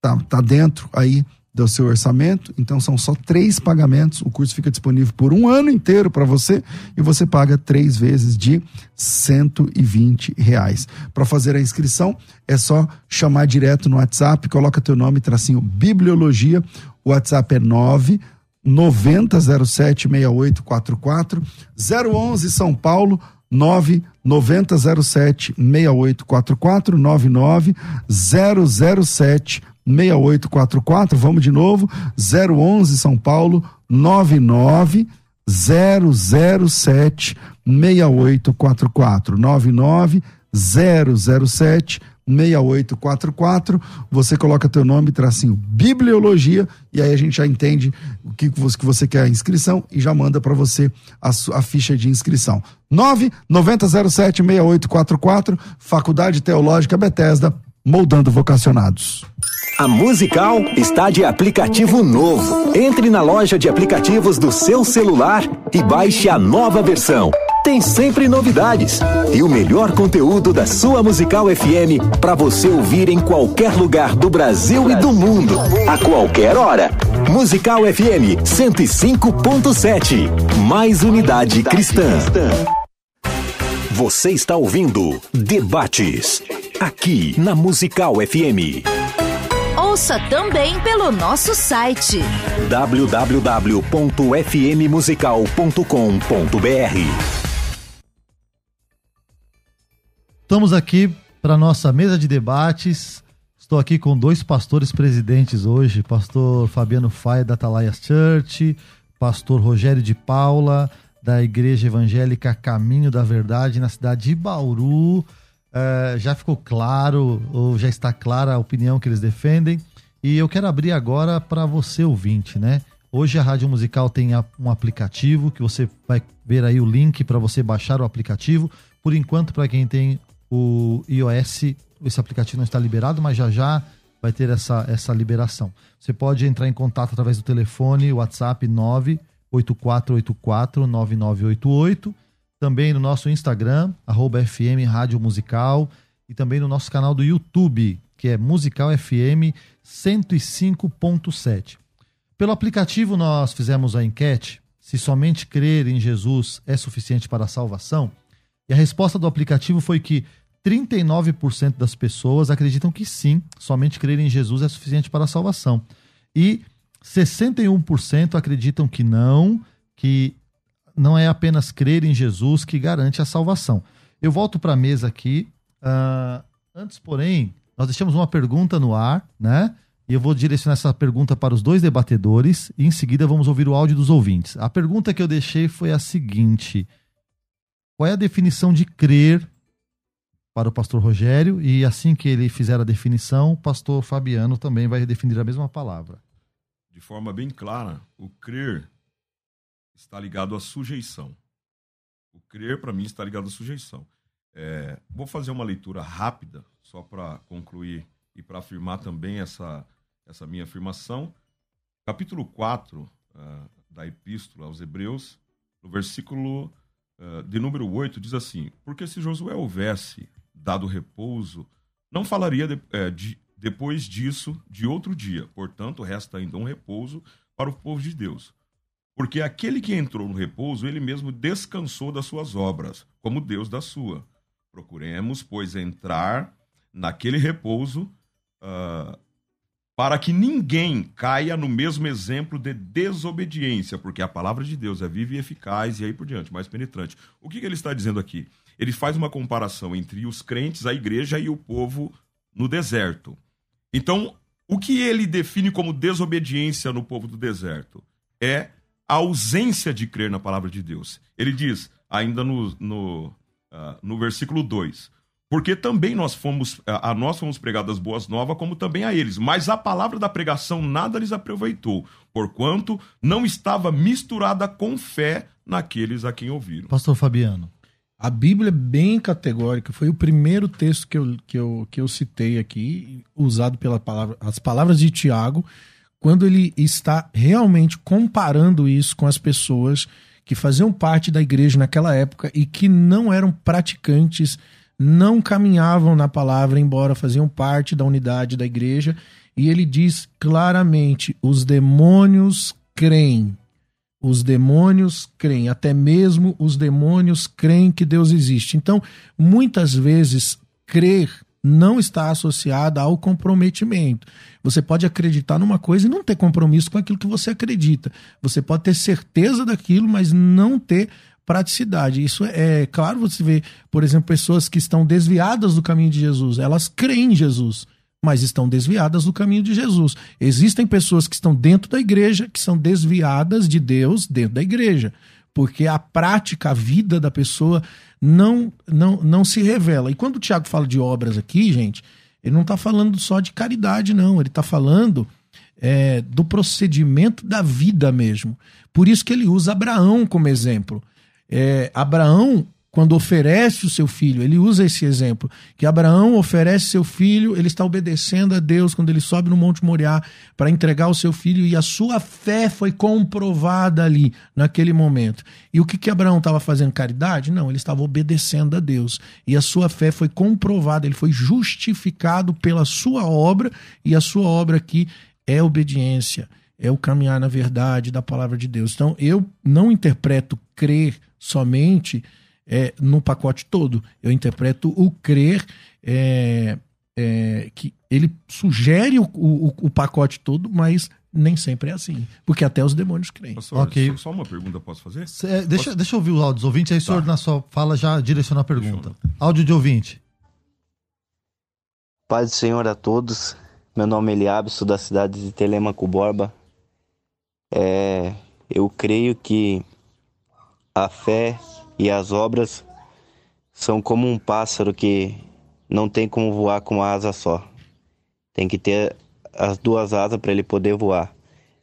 tá, tá dentro aí do seu orçamento. Então são só três pagamentos. O curso fica disponível por um ano inteiro para você e você paga três vezes de 120 reais. Para fazer a inscrição é só chamar direto no WhatsApp, coloca teu nome, tracinho Bibliologia. O WhatsApp é 9 9007 6844 011 São Paulo 9 9007 6844 99 007 6844. Vamos de novo. 011 São Paulo 99 007 6844. 99 007 6844. Você coloca teu nome, tracinho Bibliologia, e aí a gente já entende o que você, que você quer a inscrição e já manda para você a, a, ficha de inscrição. 9 9007 6844, Faculdade Teológica Bethesda moldando vocacionados. A Musical está de aplicativo novo. Entre na loja de aplicativos do seu celular e baixe a nova versão. Tem sempre novidades e o melhor conteúdo da sua Musical FM para você ouvir em qualquer lugar do Brasil e do mundo, a qualquer hora. Musical FM 105.7. Mais unidade cristã. Você está ouvindo Debates aqui na Musical FM. Ouça também pelo nosso site www.fmmusical.com.br. Estamos aqui para nossa mesa de debates. Estou aqui com dois pastores presidentes hoje, pastor Fabiano Faia da Atalaias Church, pastor Rogério de Paula da Igreja Evangélica Caminho da Verdade na cidade de Bauru. Uh, já ficou claro, ou já está clara a opinião que eles defendem. E eu quero abrir agora para você, ouvinte, né? Hoje a Rádio Musical tem um aplicativo que você vai ver aí o link para você baixar o aplicativo. Por enquanto, para quem tem o iOS, esse aplicativo não está liberado, mas já já vai ter essa, essa liberação. Você pode entrar em contato através do telefone, WhatsApp 98484 9988 também no nosso Instagram, arroba FM Rádio Musical, e também no nosso canal do YouTube, que é Musical FM 105.7. Pelo aplicativo nós fizemos a enquete se somente crer em Jesus é suficiente para a salvação. E a resposta do aplicativo foi que 39% das pessoas acreditam que sim, somente crer em Jesus é suficiente para a salvação. E 61% acreditam que não, que não é apenas crer em Jesus que garante a salvação. Eu volto para a mesa aqui. Uh, antes, porém, nós deixamos uma pergunta no ar, né? E eu vou direcionar essa pergunta para os dois debatedores e em seguida vamos ouvir o áudio dos ouvintes. A pergunta que eu deixei foi a seguinte: Qual é a definição de crer para o pastor Rogério? E assim que ele fizer a definição, o pastor Fabiano também vai definir a mesma palavra. De forma bem clara, o crer está ligado à sujeição. O crer, para mim, está ligado à sujeição. É, vou fazer uma leitura rápida, só para concluir e para afirmar também essa, essa minha afirmação. Capítulo 4 uh, ah, da Epístola aos Hebreus, no versículo uh, de número 8, diz assim: Porque se Josué houvesse dado repouso, não falaria de, é, de, depois disso de outro dia. Portanto, resta ainda um repouso para o povo de Deus. Porque aquele que entrou no repouso, ele mesmo descansou das suas obras, como Deus da sua. Procuremos, pois, entrar naquele repouso, uh, para que ninguém caia no mesmo exemplo de desobediência, porque a palavra de Deus é viva e eficaz e aí por diante, mais penetrante. O que, que ele está dizendo aqui? Ele faz uma comparação entre os crentes, a igreja e o povo no deserto. Então, o que ele define como desobediência no povo do deserto? É a ausência de crer na palavra de Deus. Ele diz, ainda no, no, uh, no versículo 2: Porque também nós fomos, a nós fomos pregadas boas novas, como também a eles. Mas a palavra da pregação nada lhes aproveitou, porquanto não estava misturada com fé naqueles a quem ouviram. Pastor Fabiano. A Bíblia é bem categórica. Foi o primeiro texto que eu, que eu, que eu citei aqui, usado pela palavra, as palavras de Tiago, quando ele está realmente comparando isso com as pessoas que faziam parte da igreja naquela época e que não eram praticantes, não caminhavam na palavra, embora faziam parte da unidade da igreja. E ele diz claramente: os demônios creem os demônios creem, até mesmo os demônios creem que Deus existe. Então, muitas vezes, crer não está associada ao comprometimento. Você pode acreditar numa coisa e não ter compromisso com aquilo que você acredita. Você pode ter certeza daquilo, mas não ter praticidade. Isso é, é claro, você vê, por exemplo, pessoas que estão desviadas do caminho de Jesus, elas creem em Jesus mas estão desviadas do caminho de Jesus. Existem pessoas que estão dentro da igreja que são desviadas de Deus dentro da igreja, porque a prática, a vida da pessoa não não, não se revela. E quando o Tiago fala de obras aqui, gente, ele não está falando só de caridade, não. Ele está falando é, do procedimento da vida mesmo. Por isso que ele usa Abraão como exemplo. É, Abraão quando oferece o seu filho, ele usa esse exemplo, que Abraão oferece seu filho, ele está obedecendo a Deus quando ele sobe no Monte Moriá para entregar o seu filho e a sua fé foi comprovada ali, naquele momento. E o que, que Abraão estava fazendo? Caridade? Não, ele estava obedecendo a Deus. E a sua fé foi comprovada, ele foi justificado pela sua obra, e a sua obra aqui é obediência, é o caminhar na verdade da palavra de Deus. Então, eu não interpreto crer somente é, no pacote todo. Eu interpreto o crer é, é, que ele sugere o, o, o, pacote todo, mas nem sempre é assim. Porque até os demônios creem. Pastor, okay. só, só, uma pergunta posso fazer? Cê, deixa, posso... deixa eu ouvir o áudio dos ouvintes, aí o tá. senhor na sua fala já direciona a pergunta. Áudio de ouvinte. Paz do Senhor a todos. Meu nome é Eliabe, sou da cidade de Telemaco Borba. É, eu creio que a fé e as obras são como um pássaro que não tem como voar com uma asa só. Tem que ter as duas asas para ele poder voar.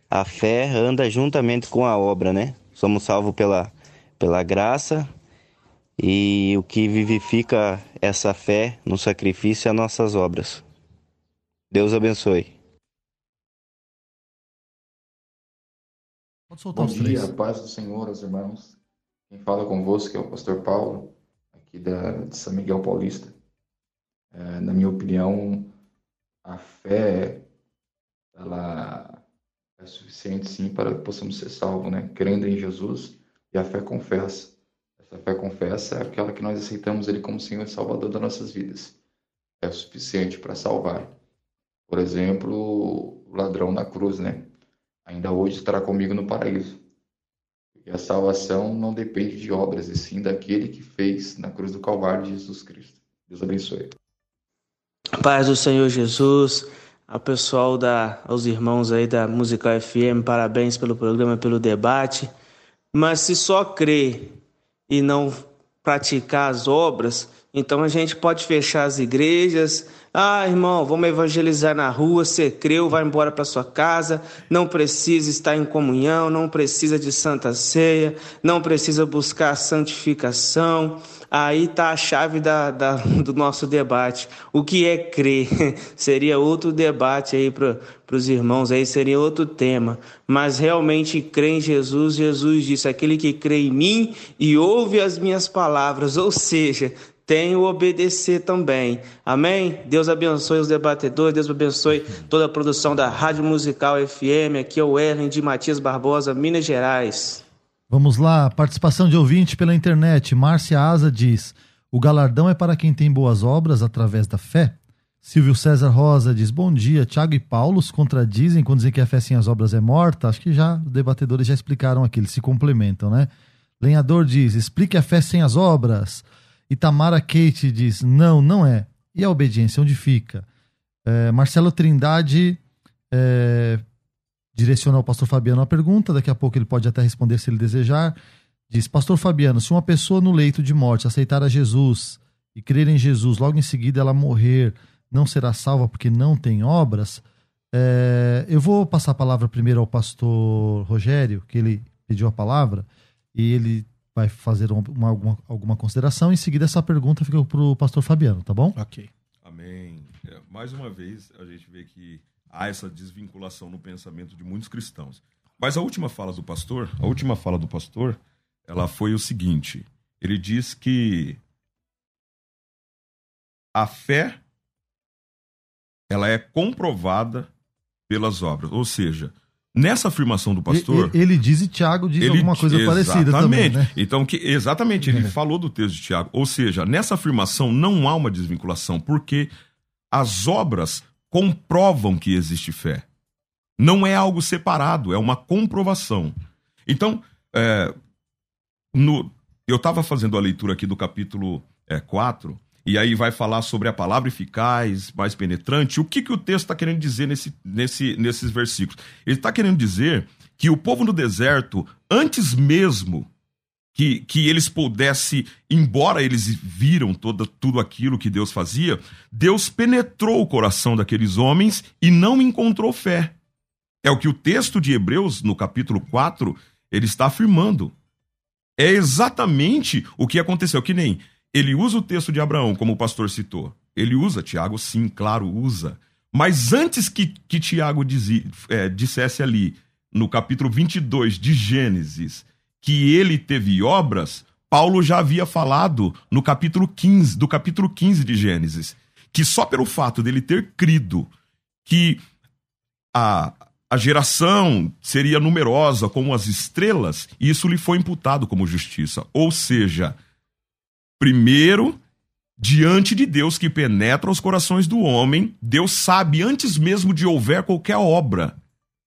A fé anda juntamente com a obra, né? Somos salvos pela, pela graça e o que vivifica essa fé no sacrifício é as nossas obras. Deus abençoe. Bom dia, paz do Senhor, os irmãos. Quem fala convosco é o pastor Paulo, aqui da, de São Miguel Paulista. É, na minha opinião, a fé, ela, é suficiente sim para que possamos ser salvos, né? Crendo em Jesus e a fé confessa. Essa fé confessa é aquela que nós aceitamos Ele como Senhor e Salvador das nossas vidas. É suficiente para salvar. Por exemplo, o ladrão na cruz, né? Ainda hoje estará comigo no paraíso. Porque a salvação não depende de obras, e sim daquele que fez na cruz do Calvário de Jesus Cristo. Deus abençoe. Paz do Senhor Jesus, ao pessoal da, aos irmãos aí da Musical FM, parabéns pelo programa, pelo debate. Mas se só crer e não praticar as obras, então a gente pode fechar as igrejas. Ah, irmão, vamos evangelizar na rua. Você creu, vai embora para sua casa. Não precisa estar em comunhão, não precisa de santa ceia, não precisa buscar santificação. Aí está a chave da, da, do nosso debate. O que é crer? seria outro debate aí para os irmãos, aí seria outro tema. Mas realmente crer em Jesus, Jesus disse: aquele que crê em mim e ouve as minhas palavras, ou seja, tem o obedecer também. Amém? Deus abençoe os debatedores, Deus abençoe toda a produção da Rádio Musical FM. Aqui é o Erlen de Matias Barbosa, Minas Gerais. Vamos lá, participação de ouvinte pela internet. Márcia Asa diz: O galardão é para quem tem boas obras através da fé. Silvio César Rosa diz: Bom dia. Tiago e Paulo se contradizem quando dizem que a fé sem as obras é morta. Acho que já os debatedores já explicaram aqui, eles se complementam, né? Lenhador diz: Explique a fé sem as obras. Itamara Kate diz: Não, não é. E a obediência, onde fica? É, Marcelo Trindade é, direciona ao pastor Fabiano a pergunta, daqui a pouco ele pode até responder se ele desejar. Diz: Pastor Fabiano, se uma pessoa no leito de morte aceitar a Jesus e crer em Jesus, logo em seguida ela morrer, não será salva porque não tem obras? É, eu vou passar a palavra primeiro ao pastor Rogério, que ele pediu a palavra, e ele vai fazer uma, alguma, alguma consideração. Em seguida, essa pergunta fica para o pastor Fabiano, tá bom? Ok. Amém. É, mais uma vez, a gente vê que há essa desvinculação no pensamento de muitos cristãos. Mas a última fala do pastor, a última fala do pastor, ela foi o seguinte: ele diz que a fé ela é comprovada pelas obras, ou seja, nessa afirmação do pastor. Ele, ele diz e Tiago diz ele, alguma coisa parecida também. Né? Então, que, exatamente, ele é. falou do texto de Tiago. Ou seja, nessa afirmação não há uma desvinculação, porque as obras comprovam que existe fé. Não é algo separado, é uma comprovação. Então, é, no, eu estava fazendo a leitura aqui do capítulo é, 4, e aí vai falar sobre a palavra eficaz, mais penetrante. O que, que o texto está querendo dizer nesse, nesse, nesses versículos? Ele está querendo dizer que o povo no deserto, antes mesmo que, que eles pudessem, embora eles viram toda, tudo aquilo que Deus fazia, Deus penetrou o coração daqueles homens e não encontrou fé. É o que o texto de Hebreus, no capítulo 4, ele está afirmando. É exatamente o que aconteceu, que nem ele usa o texto de Abraão, como o pastor citou. Ele usa, Tiago, sim, claro, usa. Mas antes que, que Tiago é, dissesse ali, no capítulo 22 de Gênesis, que ele teve obras, Paulo já havia falado no capítulo 15, do capítulo 15 de Gênesis, que só pelo fato dele ter crido que a, a geração seria numerosa como as estrelas, isso lhe foi imputado como justiça. Ou seja, primeiro, diante de Deus que penetra os corações do homem, Deus sabe antes mesmo de houver qualquer obra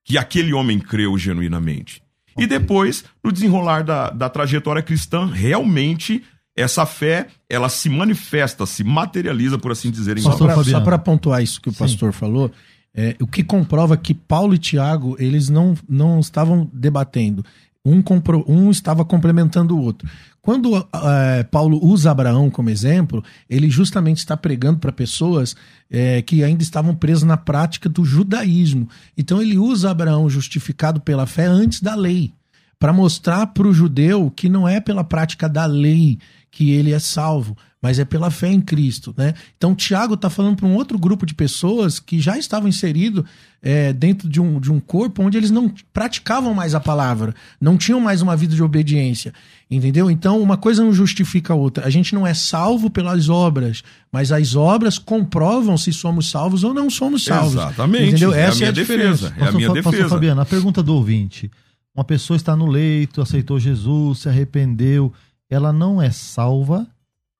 que aquele homem creu genuinamente. E depois, no desenrolar da, da trajetória cristã, realmente essa fé ela se manifesta, se materializa, por assim dizer. Em só para pontuar isso que o Sim. pastor falou, é, o que comprova que Paulo e Tiago eles não, não estavam debatendo. Um, compro, um estava complementando o outro. Quando é, Paulo usa Abraão como exemplo, ele justamente está pregando para pessoas é, que ainda estavam presas na prática do judaísmo. Então ele usa Abraão justificado pela fé antes da lei para mostrar para o judeu que não é pela prática da lei que ele é salvo, mas é pela fé em Cristo, né? Então Tiago está falando para um outro grupo de pessoas que já estavam inseridos é, dentro de um, de um corpo onde eles não praticavam mais a palavra, não tinham mais uma vida de obediência, entendeu? Então uma coisa não justifica a outra. A gente não é salvo pelas obras, mas as obras comprovam se somos salvos ou não somos salvos. Exatamente. Entendeu? É Essa a minha é a diferença. defesa. É a minha Pastor, Pastor defesa. Fabiano, a pergunta do ouvinte. Uma pessoa está no leito, aceitou Jesus, se arrependeu, ela não é salva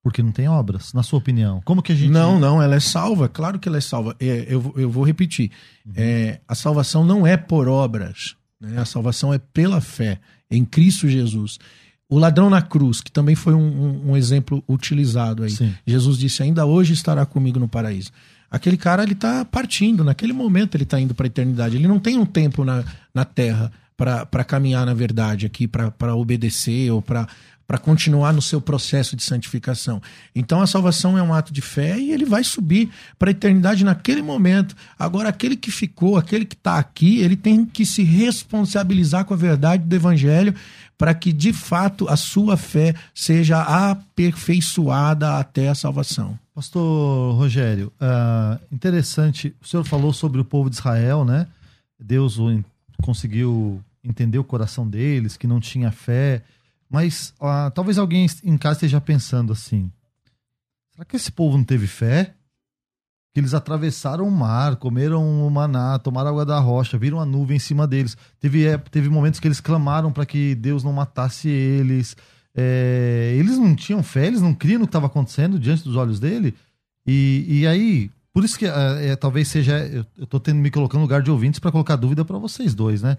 porque não tem obras, na sua opinião. Como que a gente... Não, não, ela é salva, claro que ela é salva. É, eu, vou- eu vou repetir. É, a salvação não é por obras, né? a salvação é pela fé em Cristo Jesus. O ladrão na cruz, que também foi um, um- um exemplo utilizado aí. Sim. Jesus disse: Ainda hoje estará comigo no paraíso. Aquele cara, ele tá partindo, naquele momento ele tá indo para a eternidade. Ele não tem um tempo na, na terra para caminhar na verdade aqui, para obedecer ou para para continuar no seu processo de santificação. Então a salvação é um ato de fé e ele vai subir para a eternidade naquele momento. Agora, aquele que ficou, aquele que está aqui, ele tem que se responsabilizar com a verdade do evangelho para que de fato a sua fé seja aperfeiçoada até a salvação. Pastor Rogério, ah, interessante, o senhor falou sobre o povo de Israel, né? Deus conseguiu entender o coração deles, que não tinha fé, mas talvez alguém em casa esteja pensando assim, será que esse povo não teve fé? Que eles atravessaram o mar, comeram o maná, tomaram água da rocha, viram a nuvem em cima deles. Teve, é, teve momentos que eles clamaram para que Deus não matasse eles. É, eles não tinham fé, eles não criam no que estava acontecendo diante dos olhos dele. E, e aí, por isso que é, é, talvez seja. Eu, tô tendo me colocando no lugar de ouvintes para colocar dúvida para vocês dois, né?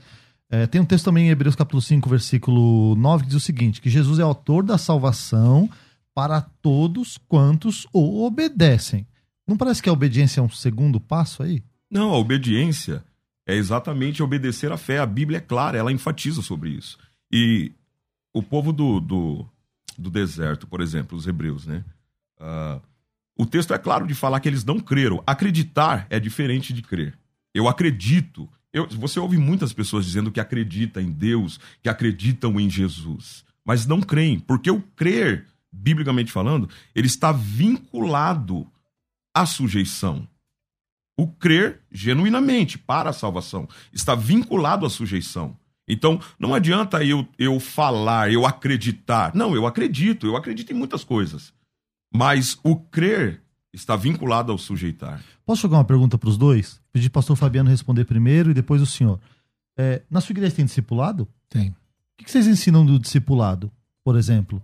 É, tem um texto também em Hebreus capítulo 5, versículo 9, que diz o seguinte: que Jesus é autor da salvação para todos quantos o obedecem. Não parece que a obediência é um segundo passo aí? Não, a obediência é exatamente obedecer à fé. A Bíblia é clara, ela enfatiza sobre isso. E o povo do, do, do deserto, por exemplo, os hebreus, né? Ah, o texto é claro de falar que eles não creram. Acreditar é diferente de crer. Eu acredito. Eu, você ouve muitas pessoas dizendo que acreditam em Deus, que acreditam em Jesus, mas não creem, porque o crer, biblicamente falando, ele está vinculado à sujeição. O crer genuinamente para a salvação está vinculado à sujeição. Então, não adianta eu, eu falar, eu acreditar. Não, eu acredito, eu acredito em muitas coisas. Mas o crer está vinculado ao sujeitar. Posso jogar uma pergunta para os dois? Pedir para o pastor Fabiano responder primeiro e depois o senhor. É, na sua igreja tem discipulado? Tem. O que que vocês ensinam do discipulado, por exemplo?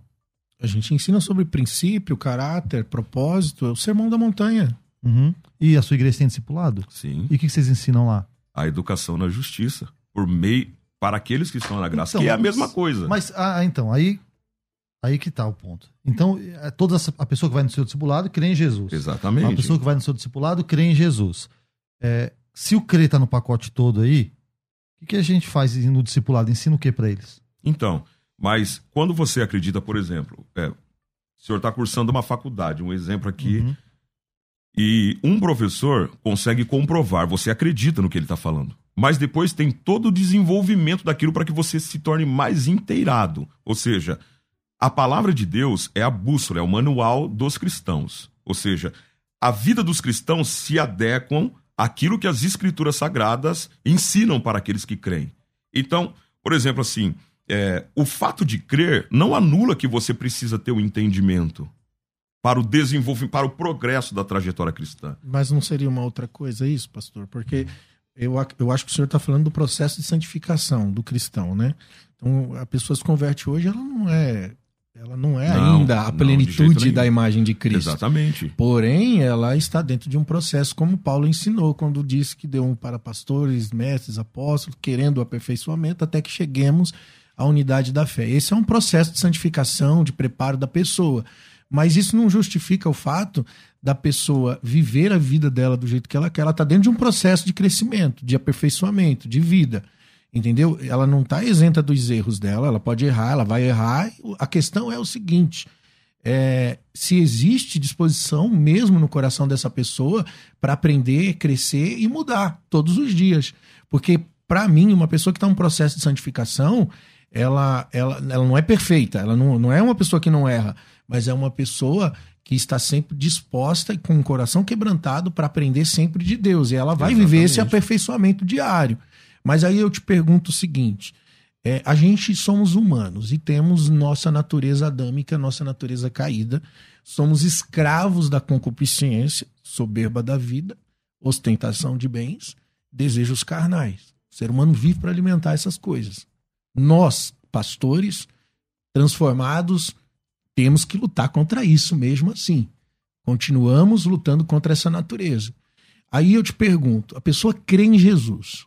A gente ensina sobre princípio, caráter, propósito, é o sermão da montanha. Uhum. E a sua igreja tem discipulado? Sim. E o que que vocês ensinam lá? A educação na justiça, por meio para aqueles que estão na graça, Então, que é a mesma coisa. Mas, ah, então, aí, aí que tá o ponto. Então, é, toda essa, a pessoa que vai no seu discipulado crê em Jesus. Exatamente. A pessoa que vai no seu discipulado crê em Jesus. É, se o crer tá no pacote todo aí, o que, que a gente faz no discipulado? Ensina o que para eles? Então, mas quando você acredita, por exemplo, é, o senhor está cursando uma faculdade, um exemplo aqui, Uhum. e um professor consegue comprovar, você acredita no que ele está falando. Mas depois tem todo o desenvolvimento daquilo para que você se torne mais inteirado. Ou seja, a palavra de Deus é a bússola, é o manual dos cristãos. Ou seja, a vida dos cristãos se adequam àquilo que as escrituras sagradas ensinam para aqueles que creem. Então, por exemplo, assim, é, o fato de crer não anula que você precisa ter o entendimento para o desenvolvimento, para o progresso da trajetória cristã. Mas não seria uma outra coisa isso, pastor? Porque eu, eu acho que o senhor está falando do processo de santificação do cristão, né? Então, a pessoa se converte hoje, ela não é, ela não é Não, ainda a plenitude da imagem de Cristo. Exatamente. Porém, ela está dentro de um processo, como Paulo ensinou, quando disse que deu um para pastores, mestres, apóstolos, querendo o aperfeiçoamento, até que cheguemos à unidade da fé. Esse é um processo de santificação, de preparo da pessoa. Mas isso não justifica o fato da pessoa viver a vida dela do jeito que ela quer. Ela está dentro de um processo de crescimento, de aperfeiçoamento, de vida. Entendeu? Ela não está isenta dos erros dela, ela pode errar, ela vai errar. A questão é o seguinte: é, se existe disposição mesmo no coração dessa pessoa para aprender, crescer e mudar todos os dias. Porque, para mim, uma pessoa que está em um processo de santificação, ela, ela, ela não é perfeita, ela não, não é uma pessoa que não erra, mas é uma pessoa que está sempre disposta e com o coração quebrantado para aprender sempre de Deus. E ela vai Exatamente. viver esse aperfeiçoamento diário. Mas aí eu te pergunto o seguinte: é, a gente somos humanos e temos nossa natureza adâmica, nossa natureza caída. Somos escravos da concupiscência, soberba da vida, ostentação de bens, desejos carnais. O ser humano vive para alimentar essas coisas. Nós, pastores, transformados, temos que lutar contra isso mesmo assim. Continuamos lutando contra essa natureza. Aí eu te pergunto, a pessoa crê em Jesus,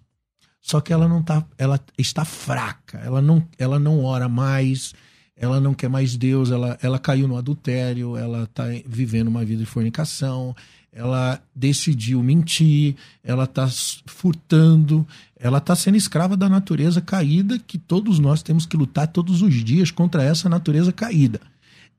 só que ela não tá, ela está fraca, ela não, ela não ora mais, ela não quer mais Deus, ela, ela caiu no adultério, ela está vivendo uma vida de fornicação, ela decidiu mentir, ela está furtando, ela está sendo escrava da natureza caída que todos nós temos que lutar todos os dias contra essa natureza caída.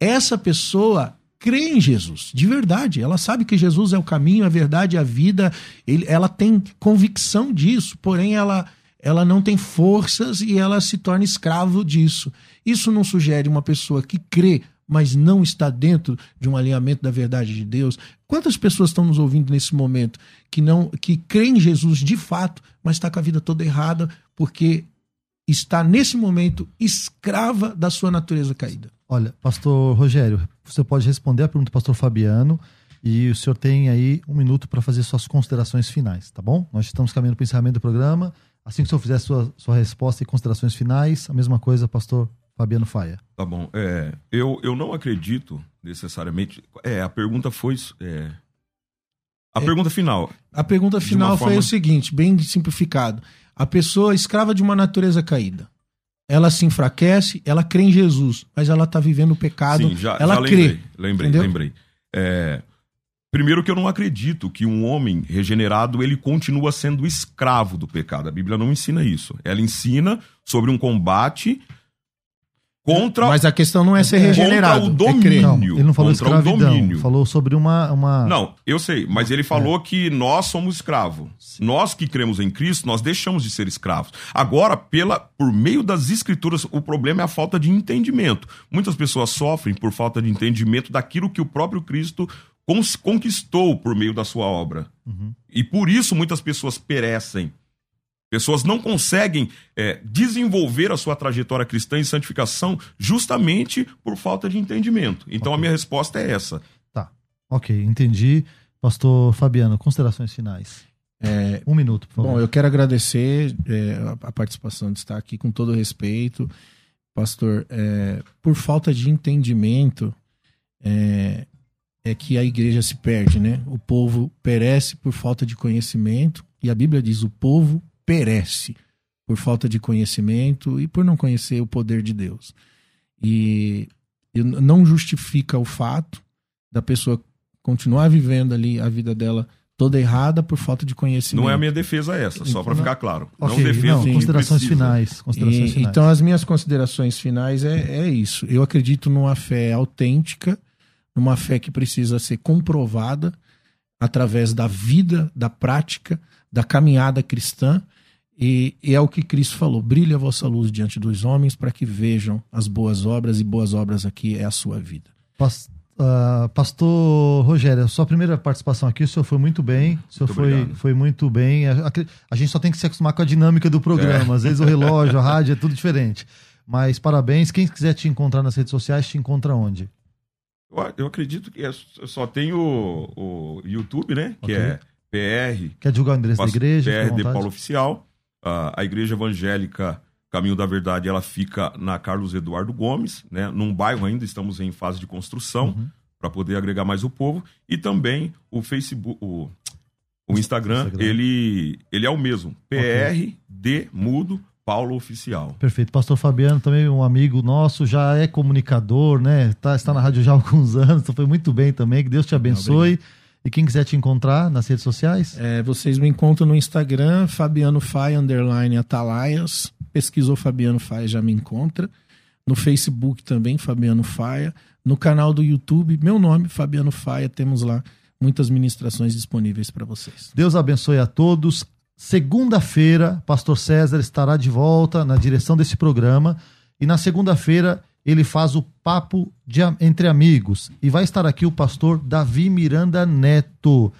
Essa pessoa crê em Jesus, de verdade. Ela sabe que Jesus é o caminho, a verdade, a vida. Ele, ela tem convicção disso, porém ela, ela não tem forças e ela se torna escravo disso. Isso não sugere uma pessoa que crê, mas não está dentro de um alinhamento da verdade de Deus. Quantas pessoas estão nos ouvindo nesse momento que não que creem em Jesus de fato, mas está com a vida toda errada porque está nesse momento escrava da sua natureza caída? Olha, pastor Rogério, você pode responder a pergunta do pastor Fabiano e o senhor tem aí um minuto para fazer suas considerações finais, tá bom? Nós estamos caminhando para o encerramento do programa. Assim que o senhor fizer sua, sua resposta e considerações finais, a mesma coisa, pastor Fabiano Faia. Tá bom. É, eu, eu não acredito necessariamente. É, a pergunta foi. É, a É. pergunta final. A pergunta final foi forma- o seguinte, bem simplificado. A pessoa escrava de uma natureza caída. Ela se enfraquece, ela crê em Jesus, mas ela está vivendo o pecado. Sim, já, ela já crê. lembrei. Lembrei, entendeu? lembrei. É, primeiro que eu não acredito que um homem regenerado ele continua sendo escravo do pecado. A Bíblia não ensina isso. Ela ensina sobre um combate contra Mas a questão não é ser Contra regenerado. o é domínio. crer. Não, ele não falou contra o escravidão, domínio. falou sobre uma, uma... Não, eu sei, mas ele É. falou que nós somos escravos. Nós que cremos em Cristo, nós deixamos de ser escravos. Agora, pela por meio das escrituras, o problema é a falta de entendimento. Muitas pessoas sofrem por falta de entendimento daquilo que o próprio Cristo conquistou por meio da sua obra. Uhum. E por isso muitas pessoas perecem. Pessoas não conseguem é, desenvolver a sua trajetória cristã em santificação justamente por falta de entendimento. Então a minha resposta é essa. Tá, ok, entendi. Pastor Fabiano, considerações finais. É, Um minuto, por favor. Bom, eu quero agradecer é, a, a participação de estar aqui com todo respeito. Pastor, é, por falta de entendimento, é, é que a igreja se perde, né? O povo perece por falta de conhecimento, e a Bíblia diz: o povo perece por falta de conhecimento e por não conhecer o poder de Deus. E, não justifica o fato da pessoa continuar vivendo ali a vida dela toda errada por falta de conhecimento. Não é a minha defesa essa, só para Não- ficar claro. ok, não defendo não, considerações precisa. finais. Considerações E- finais. Então, as minhas considerações finais é, é isso. Eu acredito numa fé autêntica, numa fé que precisa ser comprovada através da vida, da prática, da caminhada cristã. E, e é o que Cristo falou: brilhe a vossa luz diante dos homens para que vejam as boas obras, e boas obras aqui é a sua vida. Pas- ah, Pastor Rogério, sua primeira participação aqui, o senhor foi muito bem. O senhor Muito foi, obrigado. foi muito bem. A, a- a gente só tem que se acostumar com a dinâmica do programa. Às vezes o relógio, a rádio, é tudo diferente. Mas parabéns. Quem quiser te encontrar nas redes sociais, te encontra onde? Eu, eu acredito que é- só tem o, o YouTube, né? Que Ok. é PR, Quer divulgar o endereço da igreja? PR de. Paulo Oficial. Ah, a Igreja Evangélica Caminho da Verdade, ela fica na Carlos Eduardo Gomes, né? Num bairro ainda, estamos em fase de construção Uhum. para poder agregar mais o povo. E também o Facebook, o, o Instagram, Instagram. Ele, ele é o mesmo. PR de Mudo Paulo Oficial. Perfeito. Pastor Fabiano, também um amigo nosso, já é comunicador, né? Tá, está na rádio já há alguns anos, então foi muito bem também. Que Deus te abençoe. E quem quiser te encontrar nas redes sociais, É, vocês me encontram no Instagram, Fabiano Faia, underline Atalaias. Pesquisou Fabiano Faia, já me encontra. No Facebook também, Fabiano Faia. No canal do YouTube, meu nome, Fabiano Faia. Temos lá muitas ministrações disponíveis para vocês. Deus abençoe a todos. Segunda-feira, Pastor César estará de volta na direção desse programa. E na segunda-feira ele faz o papo de, entre amigos. E vai estar aqui o pastor Davi Miranda Neto.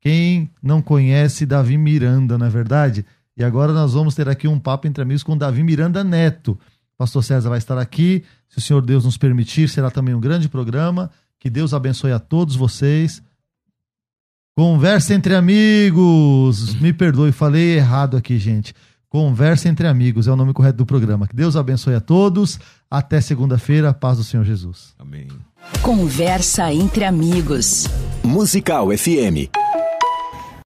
Quem não conhece Davi Miranda, não é verdade? E agora nós vamos ter aqui um papo entre amigos com Davi Miranda Neto. Pastor César vai estar aqui. Se o Senhor Deus nos permitir, será também um grande programa. Que Deus abençoe a todos vocês. Conversa entre amigos. Me perdoe, falei errado aqui, gente. Conversa entre amigos é o nome correto do programa. Que Deus abençoe a todos. Até segunda-feira. Paz do Senhor Jesus. Amém. Conversa entre amigos. Musical FM.